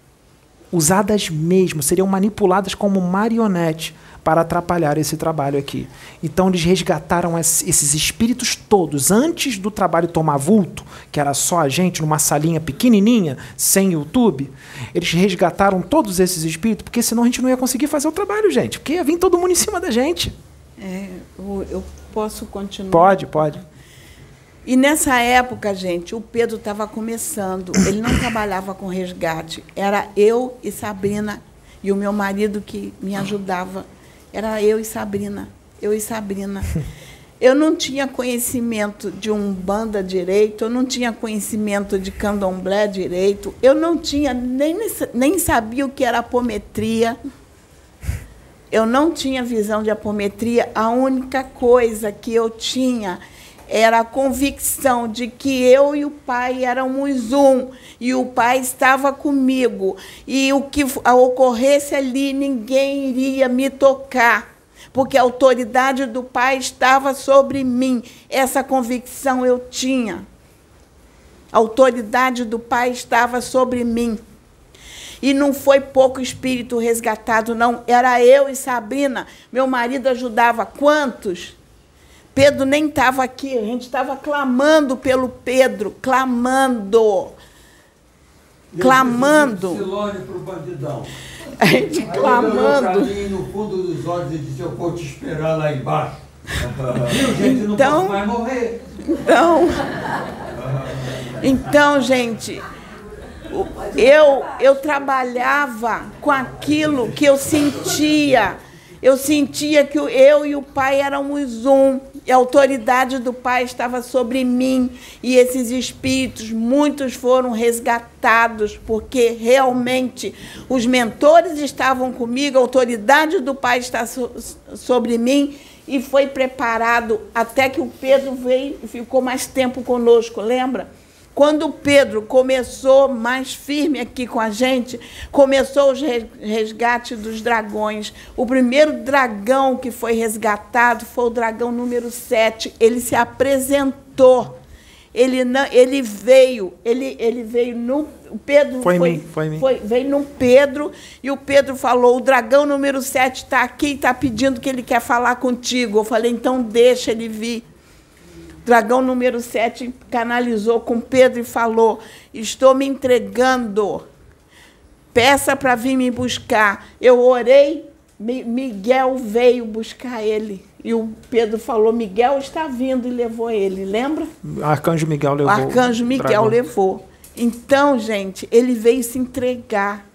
Usadas mesmo, seriam manipuladas como marionete para atrapalhar esse trabalho aqui. Então eles resgataram esses espíritos todos antes do trabalho tomar vulto, que era só a gente numa salinha pequenininha, sem YouTube. Eles resgataram todos esses espíritos, porque senão a gente não ia conseguir fazer o trabalho, gente, porque ia vir todo mundo em cima da gente. É, eu posso continuar? Pode, pode. E nessa época, gente, o Pedro estava começando. Ele não trabalhava com resgate. Era eu e Sabrina e o meu marido que me ajudava era eu e Sabrina. Eu e Sabrina. Eu não tinha conhecimento de um banda direito, eu não tinha conhecimento de candomblé direito, eu não tinha, nem, nem sabia o que era apometria. Eu não tinha visão de apometria. A única coisa que eu tinha era a convicção de que eu e o pai éramos um e o pai estava comigo e o que ocorresse ali ninguém iria me tocar. porque a autoridade do Pai estava sobre mim. Essa convicção eu tinha. A autoridade do Pai estava sobre mim. E não foi pouco espírito resgatado, não. Era eu e Sabrina. Meu marido ajudava. Quantos? Pedro nem estava aqui. A gente estava clamando pelo Pedro. Clamando. Clamando. para o bandidão. A gente Aí clamando. Olhou mim no fundo dos olhos e disse: Eu vou te esperar lá embaixo. Viu, gente? Não Então- mais morrer. Então, então, gente, eu eu trabalhava com aquilo que eu sentia. Eu sentia que eu e o pai éramos um. E a autoridade do pai estava sobre mim. E esses espíritos, muitos foram resgatados, porque realmente os mentores estavam comigo, a autoridade do pai está so- sobre mim e foi preparado até que o Pedro veio e ficou mais tempo conosco, lembra? Quando o Pedro começou mais firme aqui com a gente, começou os re- resgate dos dragões. O primeiro dragão que foi resgatado foi o dragão número 7. Ele se apresentou. Ele, não, ele veio, ele, ele veio no. O Pedro Foi em mim, foi mim. foi- veio no Pedro e o Pedro falou: o dragão número 7 está aqui e está pedindo que ele quer falar contigo. Eu falei: então deixa ele vir. Dragão número 7 canalizou com Pedro e falou: Estou me entregando. Peça para vir me buscar. Eu orei, Mi- Miguel veio buscar ele. E o Pedro falou: Miguel está vindo e levou ele. Lembra? Arcanjo Miguel O levou. arcanjo Miguel dragão. levou. Então, gente, ele veio se entregar.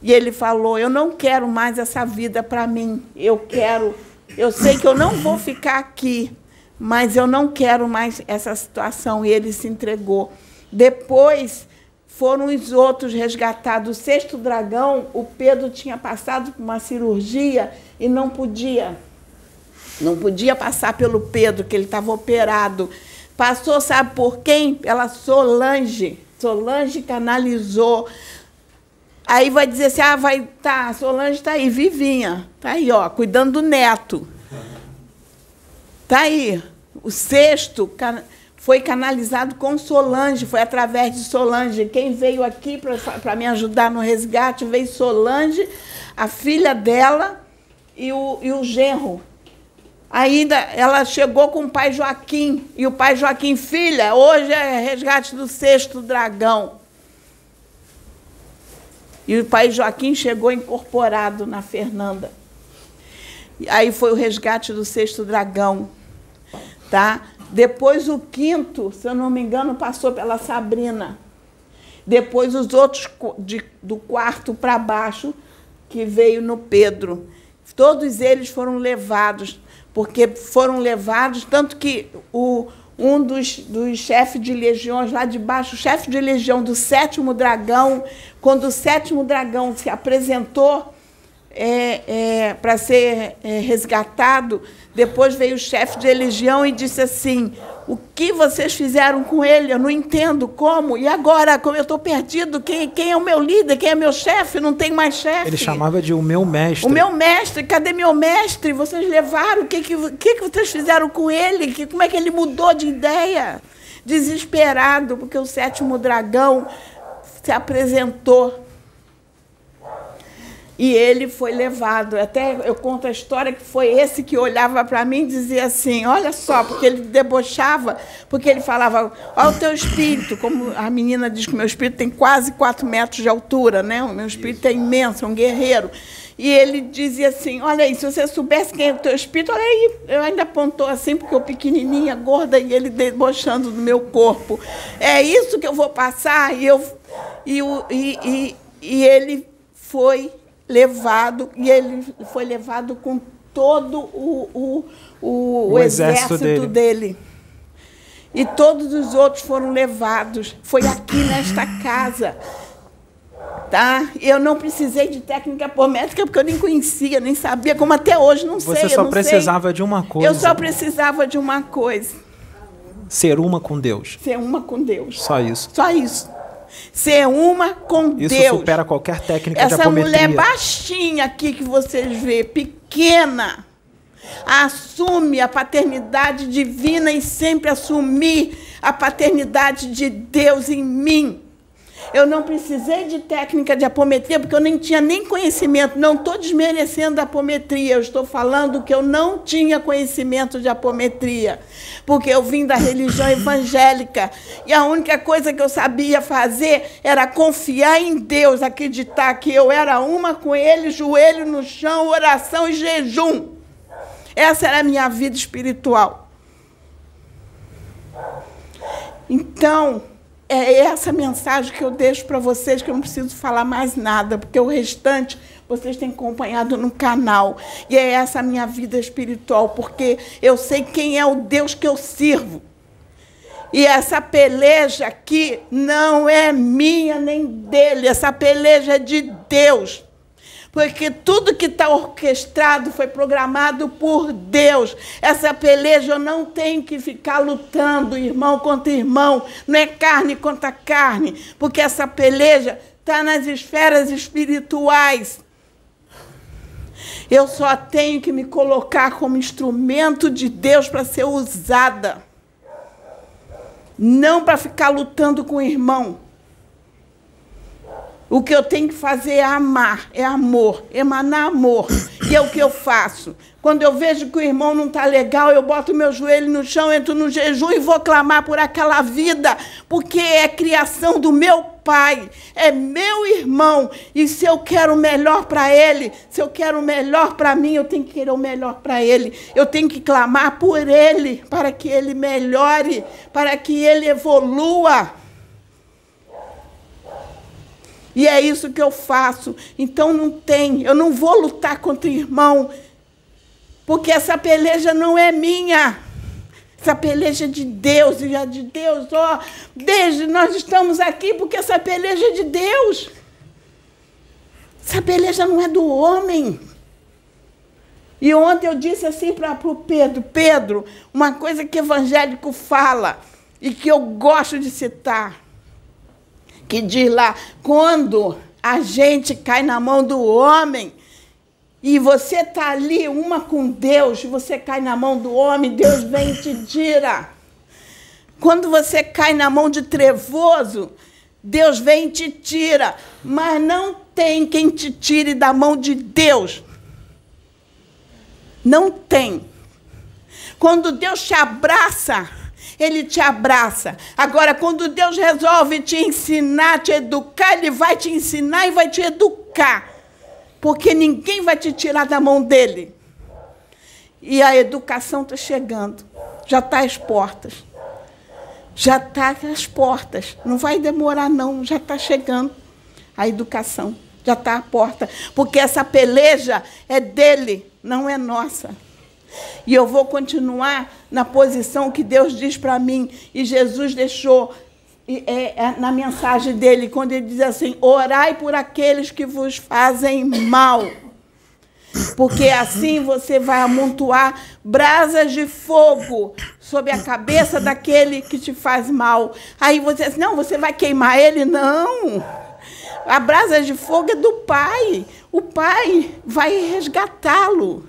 E ele falou: Eu não quero mais essa vida para mim. Eu quero. Eu sei que eu não vou ficar aqui, mas eu não quero mais essa situação. E ele se entregou. Depois foram os outros resgatados. O sexto dragão, o Pedro tinha passado por uma cirurgia e não podia não podia passar pelo Pedro, que ele estava operado. Passou, sabe por quem? Pela Solange. Solange canalizou. Aí vai dizer assim: ah, vai, tá, Solange está aí, vivinha. Está aí, ó, cuidando do neto. Está aí. O sexto foi canalizado com Solange, foi através de Solange. Quem veio aqui para me ajudar no resgate veio Solange, a filha dela e o, e o genro. Ainda ela chegou com o pai Joaquim, e o pai Joaquim, filha, hoje é resgate do sexto dragão. E o pai Joaquim chegou incorporado na Fernanda. E aí foi o resgate do sexto dragão. Tá? Depois o quinto, se eu não me engano, passou pela Sabrina. Depois os outros de- do quarto para baixo, que veio no Pedro. Todos eles foram levados, porque foram levados, tanto que o, um dos, dos chefes de legiões lá de baixo, o chefe de legião do sétimo dragão, quando o sétimo dragão se apresentou é, para ser é, resgatado, depois veio o chefe de legião e disse assim: O que vocês fizeram com ele? Eu não entendo como. E agora, como eu estou perdido, quem, quem é o meu líder? Quem é meu chefe? Não tem mais chefe. Ele chamava de o meu mestre. O meu mestre, cadê meu mestre? Vocês levaram, o que, que, que, que vocês fizeram com ele? Que, como é que ele mudou de ideia? Desesperado, porque o sétimo dragão se apresentou. E ele foi levado. Até eu conto a história que foi esse que olhava para mim e dizia assim: Olha só, porque ele debochava, porque ele falava: Olha o teu espírito. Como a menina diz que o meu espírito tem quase 4 metros de altura, né? O meu espírito é imenso, é um guerreiro. E ele dizia assim: Olha aí, se você soubesse quem é o teu espírito, olha aí. Eu ainda apontou assim, porque eu pequenininha, gorda, e ele debochando do meu corpo. É isso que eu vou passar? E, eu, e, e, e, e ele foi levado, e ele foi levado com todo o, o, o, O exército, exército dele. E todos os outros foram levados. Foi aqui nesta casa. Tá? Eu não precisei de técnica apométrica porque eu nem conhecia, nem sabia, como até hoje não sei. Você só precisava sei. de uma coisa. Eu só precisava de uma coisa: Ser uma com Deus. ser uma com Deus. Só isso. Só isso. Ser uma com Isso Deus. supera qualquer técnica de Essa apometria. mulher baixinha aqui que vocês vê, pequena, Assume a paternidade divina e sempre assumir a paternidade de Deus em mim. Eu não precisei de técnica de apometria, porque eu nem tinha nem conhecimento. Não estou desmerecendo a apometria, eu estou falando que eu não tinha conhecimento de apometria, porque eu vim da religião evangélica. E a única coisa que eu sabia fazer era confiar em Deus, acreditar que eu era uma com Ele, joelho no chão, oração e jejum. Essa era a minha vida espiritual. Então, é essa mensagem que eu deixo para vocês, que eu não preciso falar mais nada, porque o restante vocês têm acompanhado no canal. E é essa a minha vida espiritual, porque eu sei quem é o Deus que eu sirvo. E essa peleja aqui não é minha nem dele, essa peleja é de Deus porque tudo que está orquestrado foi programado por Deus. Essa peleja eu não tenho que ficar lutando, irmão contra irmão, não é carne contra carne, porque essa peleja está nas esferas espirituais. Eu só tenho que me colocar como instrumento de Deus para ser usada, não para ficar lutando com o irmão. O que eu tenho que fazer é amar, é amor, emanar amor. E é o que eu faço. Quando eu vejo que o irmão não está legal, eu boto meu joelho no chão, entro no jejum e vou clamar por aquela vida, porque é criação do meu pai, é meu irmão. E se eu quero o melhor para ele, se eu quero o melhor para mim, eu tenho que querer o melhor para ele. Eu tenho que clamar por ele, para que ele melhore, para que ele evolua. E é isso que eu faço. Então não tem, eu não vou lutar contra o irmão, porque essa peleja não é minha. Essa peleja é de Deus, e é de Deus, ó, desde nós estamos aqui porque essa peleja é de Deus. Essa peleja não é do homem. E ontem eu disse assim para o Pedro, Pedro, uma coisa que evangélico fala e que eu gosto de citar que diz lá: quando a gente cai na mão do homem, e você está ali, uma com Deus, você cai na mão do homem, Deus vem e te tira. Quando você cai na mão de trevoso, Deus vem e te tira. Mas não tem quem te tire da mão de Deus. Não tem. Quando Deus te abraça, ele te abraça. Agora, quando Deus resolve te ensinar, te educar, Ele vai te ensinar e vai te educar. Porque ninguém vai te tirar da mão dele. E a educação está chegando. Já está às portas. Já está às portas. Não vai demorar, não. Já está chegando a educação. Já está à porta. Porque essa peleja é dele, não é nossa. E eu vou continuar na posição que Deus diz para mim. E Jesus deixou é, é, na mensagem dele, quando ele diz assim: orai por aqueles que vos fazem mal. Porque assim você vai amontoar brasas de fogo sobre a cabeça daquele que te faz mal. Aí você diz: não, você vai queimar ele? Não. A brasa de fogo é do Pai. O Pai vai resgatá-lo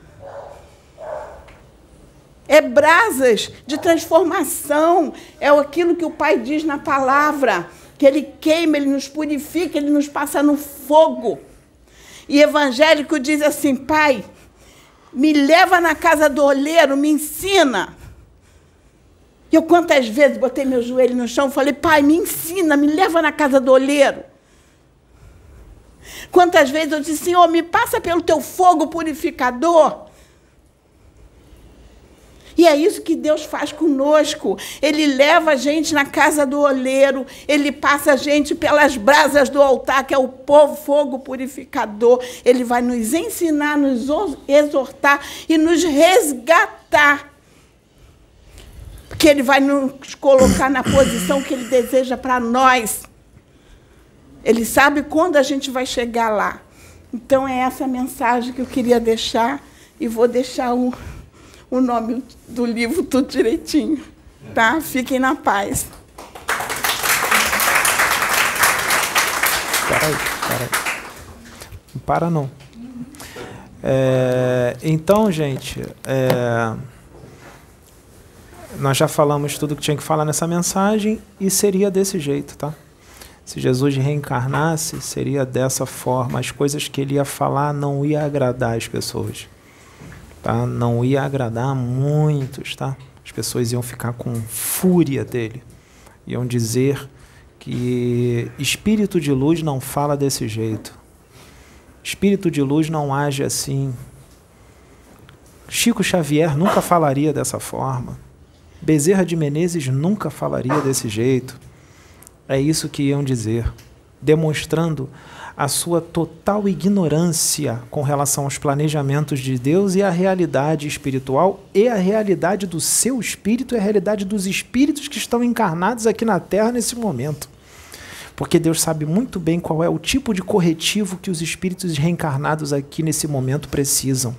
é brasas de transformação, é aquilo que o Pai diz na palavra, que Ele queima, Ele nos purifica, Ele nos passa no fogo. E evangélico diz assim: Pai, me leva na casa do olheiro, me ensina. E eu quantas vezes botei meu joelho no chão e falei: Pai, me ensina, me leva na casa do olheiro. Quantas vezes eu disse: Senhor, me passa pelo teu fogo purificador. E é isso que Deus faz conosco. Ele leva a gente na casa do oleiro, ele passa a gente pelas brasas do altar, que é o povo fogo purificador. Ele vai nos ensinar, nos exortar e nos resgatar. Porque ele vai nos colocar na posição que ele deseja para nós. Ele sabe quando a gente vai chegar lá. Então é essa mensagem que eu queria deixar e vou deixar um o nome do livro tudo direitinho. Tá? Fiquem na paz. Para aí, para aí. Não para não. É, então, gente, é, nós já falamos tudo que tinha que falar nessa mensagem e seria desse jeito, tá? Se Jesus reencarnasse, seria dessa forma. As coisas que ele ia falar não ia agradar as pessoas, tá? Não ia agradar muitos, tá? As pessoas iam ficar com fúria dele, iam dizer que espírito de luz não fala desse jeito. Espírito de luz não age assim. Chico Xavier nunca falaria dessa forma. Bezerra de Menezes nunca falaria desse jeito. É isso que iam dizer, demonstrando a sua total ignorância com relação aos planejamentos de Deus e a realidade espiritual e a realidade do seu espírito e a realidade dos espíritos que estão encarnados aqui na Terra nesse momento. Porque Deus sabe muito bem qual é o tipo de corretivo que os espíritos reencarnados aqui nesse momento precisam.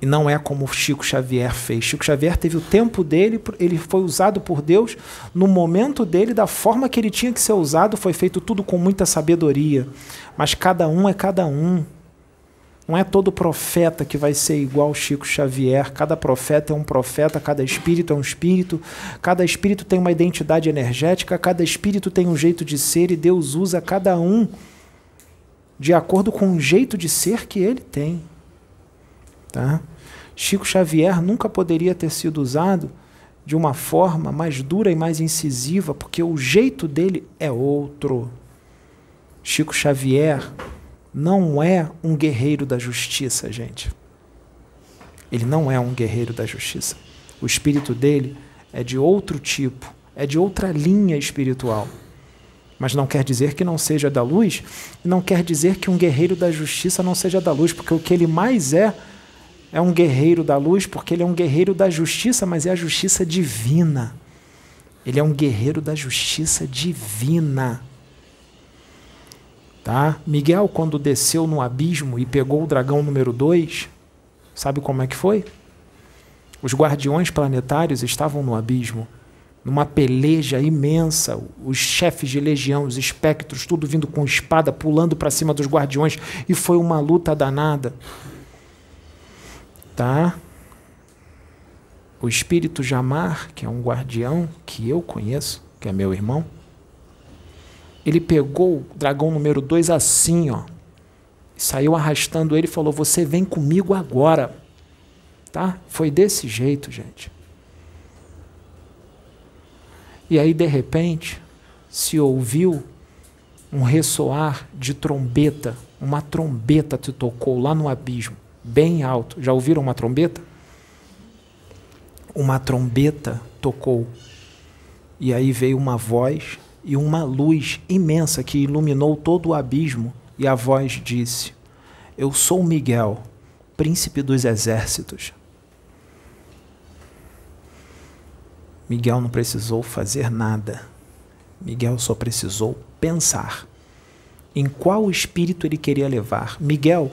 E não é como Chico Xavier fez. Chico Xavier teve o tempo dele, ele foi usado por Deus no momento dele, da forma que ele tinha que ser usado, foi feito tudo com muita sabedoria. Mas cada um é cada um. Não é todo profeta que vai ser igual Chico Xavier. Cada profeta é um profeta, cada espírito é um espírito, cada espírito tem uma identidade energética, cada espírito tem um jeito de ser e Deus usa cada um de acordo com o jeito de ser que ele tem. Tá? Chico Xavier nunca poderia ter sido usado de uma forma mais dura e mais incisiva, porque o jeito dele é outro. Chico Xavier não é um guerreiro da justiça, gente. Ele não é um guerreiro da justiça. O espírito dele é de outro tipo, é de outra linha espiritual. Mas não quer dizer que não seja da luz, não quer dizer que um guerreiro da justiça não seja da luz, porque o que ele mais é é um guerreiro da luz, porque ele é um guerreiro da justiça, mas é a justiça divina. Ele é um guerreiro da justiça divina. Tá? Miguel, quando desceu no abismo e pegou o dragão número 2, sabe como é que foi? Os guardiões planetários estavam no abismo, numa peleja imensa, os chefes de legião, os espectros, tudo vindo com espada, pulando para cima dos guardiões, e foi uma luta danada. Tá? O espírito Jamar, que é um guardião que eu conheço, que é meu irmão, ele pegou o dragão número 2 assim, ó. Saiu arrastando ele e falou: Você vem comigo agora. Tá? Foi desse jeito, gente. E aí, de repente, se ouviu um ressoar de trombeta. Uma trombeta te tocou lá no abismo, bem alto. Já ouviram uma trombeta? Uma trombeta tocou. E aí veio uma voz e uma luz imensa que iluminou todo o abismo, e a voz disse: Eu sou Miguel, príncipe dos exércitos. Miguel não precisou fazer nada. Miguel só precisou pensar em qual espírito ele queria levar. Miguel,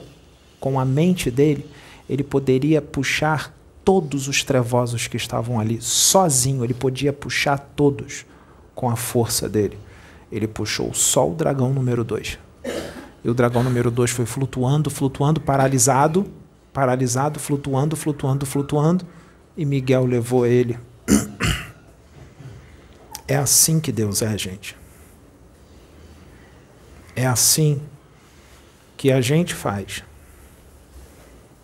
com a mente dele, ele poderia puxar todos os trevosos que estavam ali, sozinho, ele podia puxar todos com a força dele. Ele puxou só o dragão número 2. E o dragão número 2 foi flutuando, flutuando, paralisado, paralisado, flutuando, flutuando, flutuando, e Miguel levou ele. É assim que Deus é, gente. É assim que a gente faz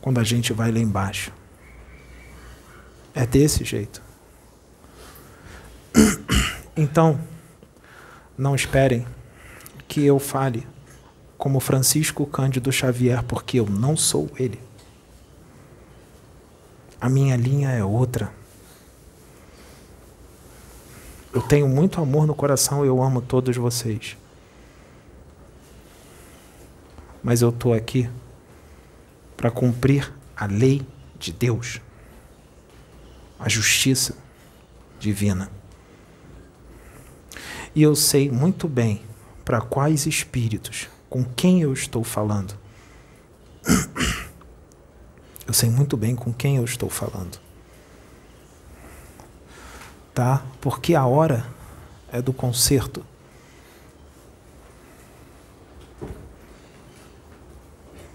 quando a gente vai lá embaixo. É desse jeito. Então, não esperem que eu fale como Francisco Cândido Xavier, porque eu não sou ele. A minha linha é outra. Eu tenho muito amor no coração eu amo todos vocês. Mas eu estou aqui para cumprir a lei de Deus, a justiça divina. E eu sei muito bem para quais espíritos, com quem eu estou falando. Eu sei muito bem com quem eu estou falando. Tá? Porque a hora é do concerto.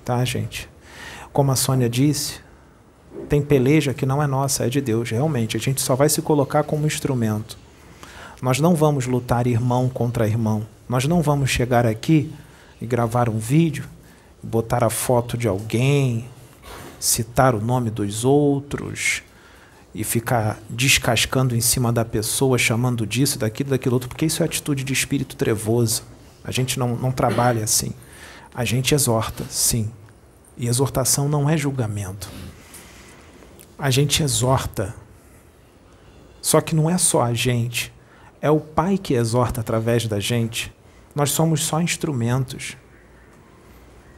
tá, gente? Como a Sônia disse, tem peleja que não é nossa, é de Deus, realmente. A gente só vai se colocar como instrumento. Nós não vamos lutar irmão contra irmão. Nós não vamos chegar aqui e gravar um vídeo, botar a foto de alguém, citar o nome dos outros e ficar descascando em cima da pessoa, chamando disso, daquilo, daquilo outro, porque isso é atitude de espírito trevoso. A gente não, não trabalha assim. A gente exorta, sim. E exortação não é julgamento. A gente exorta. Só que não é só a gente. É o Pai que exorta através da gente. Nós somos só instrumentos.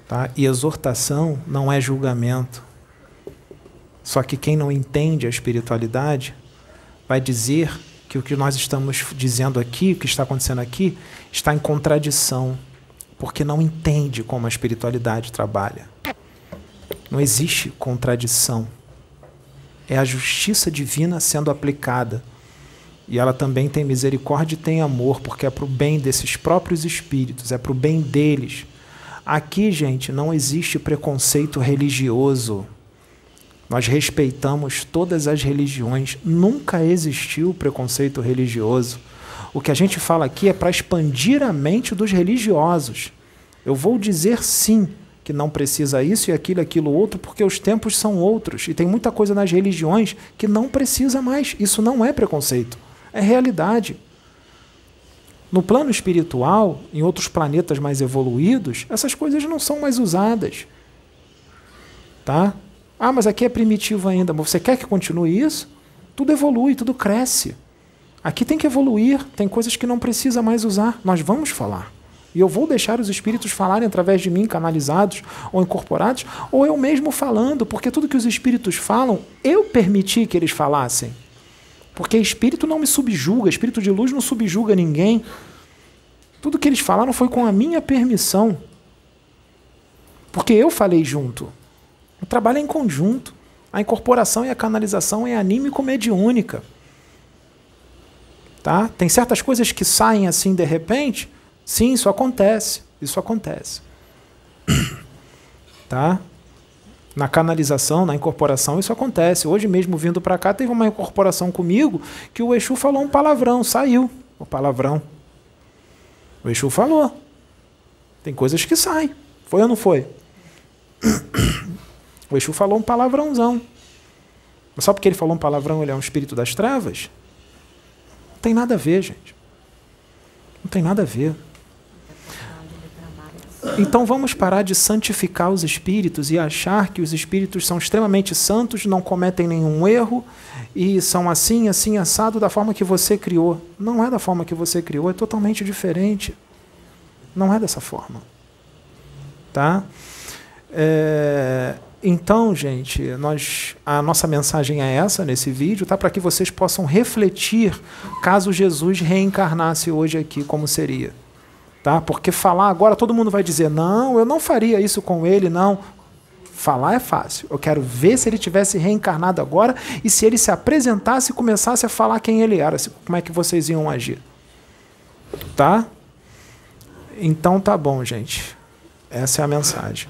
Tá? E exortação não é julgamento. Só que quem não entende a espiritualidade vai dizer que o que nós estamos dizendo aqui, o que está acontecendo aqui, está em contradição, porque não entende como a espiritualidade trabalha. Não existe contradição. É a justiça divina sendo aplicada. E ela também tem misericórdia e tem amor, porque é para o bem desses próprios espíritos, é para o bem deles. Aqui, gente, não existe preconceito religioso. Nós respeitamos todas as religiões. Nunca existiu preconceito religioso. O que a gente fala aqui é para expandir a mente dos religiosos. Eu vou dizer sim que não precisa isso e aquilo, aquilo outro, porque os tempos são outros. E tem muita coisa nas religiões que não precisa mais. Isso não é preconceito. É realidade. No plano espiritual, em outros planetas mais evoluídos, essas coisas não são mais usadas. Tá? Ah, mas aqui é primitivo ainda. Você quer que continue isso? Tudo evolui, tudo cresce. Aqui tem que evoluir, tem coisas que não precisa mais usar. Nós vamos falar. E eu vou deixar os espíritos falarem através de mim, canalizados ou incorporados, ou eu mesmo falando, porque tudo que os espíritos falam, eu permiti que eles falassem. Porque espírito não me subjuga, espírito de luz não subjuga ninguém. Tudo que eles falaram foi com a minha permissão. Porque eu falei junto. O trabalho é em conjunto. A incorporação e a canalização é anímico-mediúnica. Tá? Tem certas coisas que saem assim de repente. Sim, isso acontece. Isso acontece. Tá? na canalização, na incorporação, isso acontece. Hoje mesmo, vindo para cá, teve uma incorporação comigo que o Exu falou um palavrão, saiu o palavrão. O Exu falou. Tem coisas que saem. Foi ou não foi? O Exu falou um palavrãozão. Mas só porque ele falou um palavrão, ele é um espírito das trevas? Não tem nada a ver, gente. Não tem nada a ver. Então vamos parar de santificar os espíritos e achar que os espíritos são extremamente santos, não cometem nenhum erro e são assim, assim, assado da forma que você criou. Não é da forma que você criou, é totalmente diferente. Não é dessa forma. Tá? É, então, gente, nós, a nossa mensagem é essa nesse vídeo, tá? Para que vocês possam refletir caso Jesus reencarnasse hoje aqui, como seria. Tá? Porque falar agora todo mundo vai dizer: não, eu não faria isso com ele, não. Falar é fácil. Eu quero ver se ele tivesse reencarnado agora e se ele se apresentasse e começasse a falar quem ele era, como é que vocês iam agir. Tá? Então tá bom, gente. Essa é a mensagem.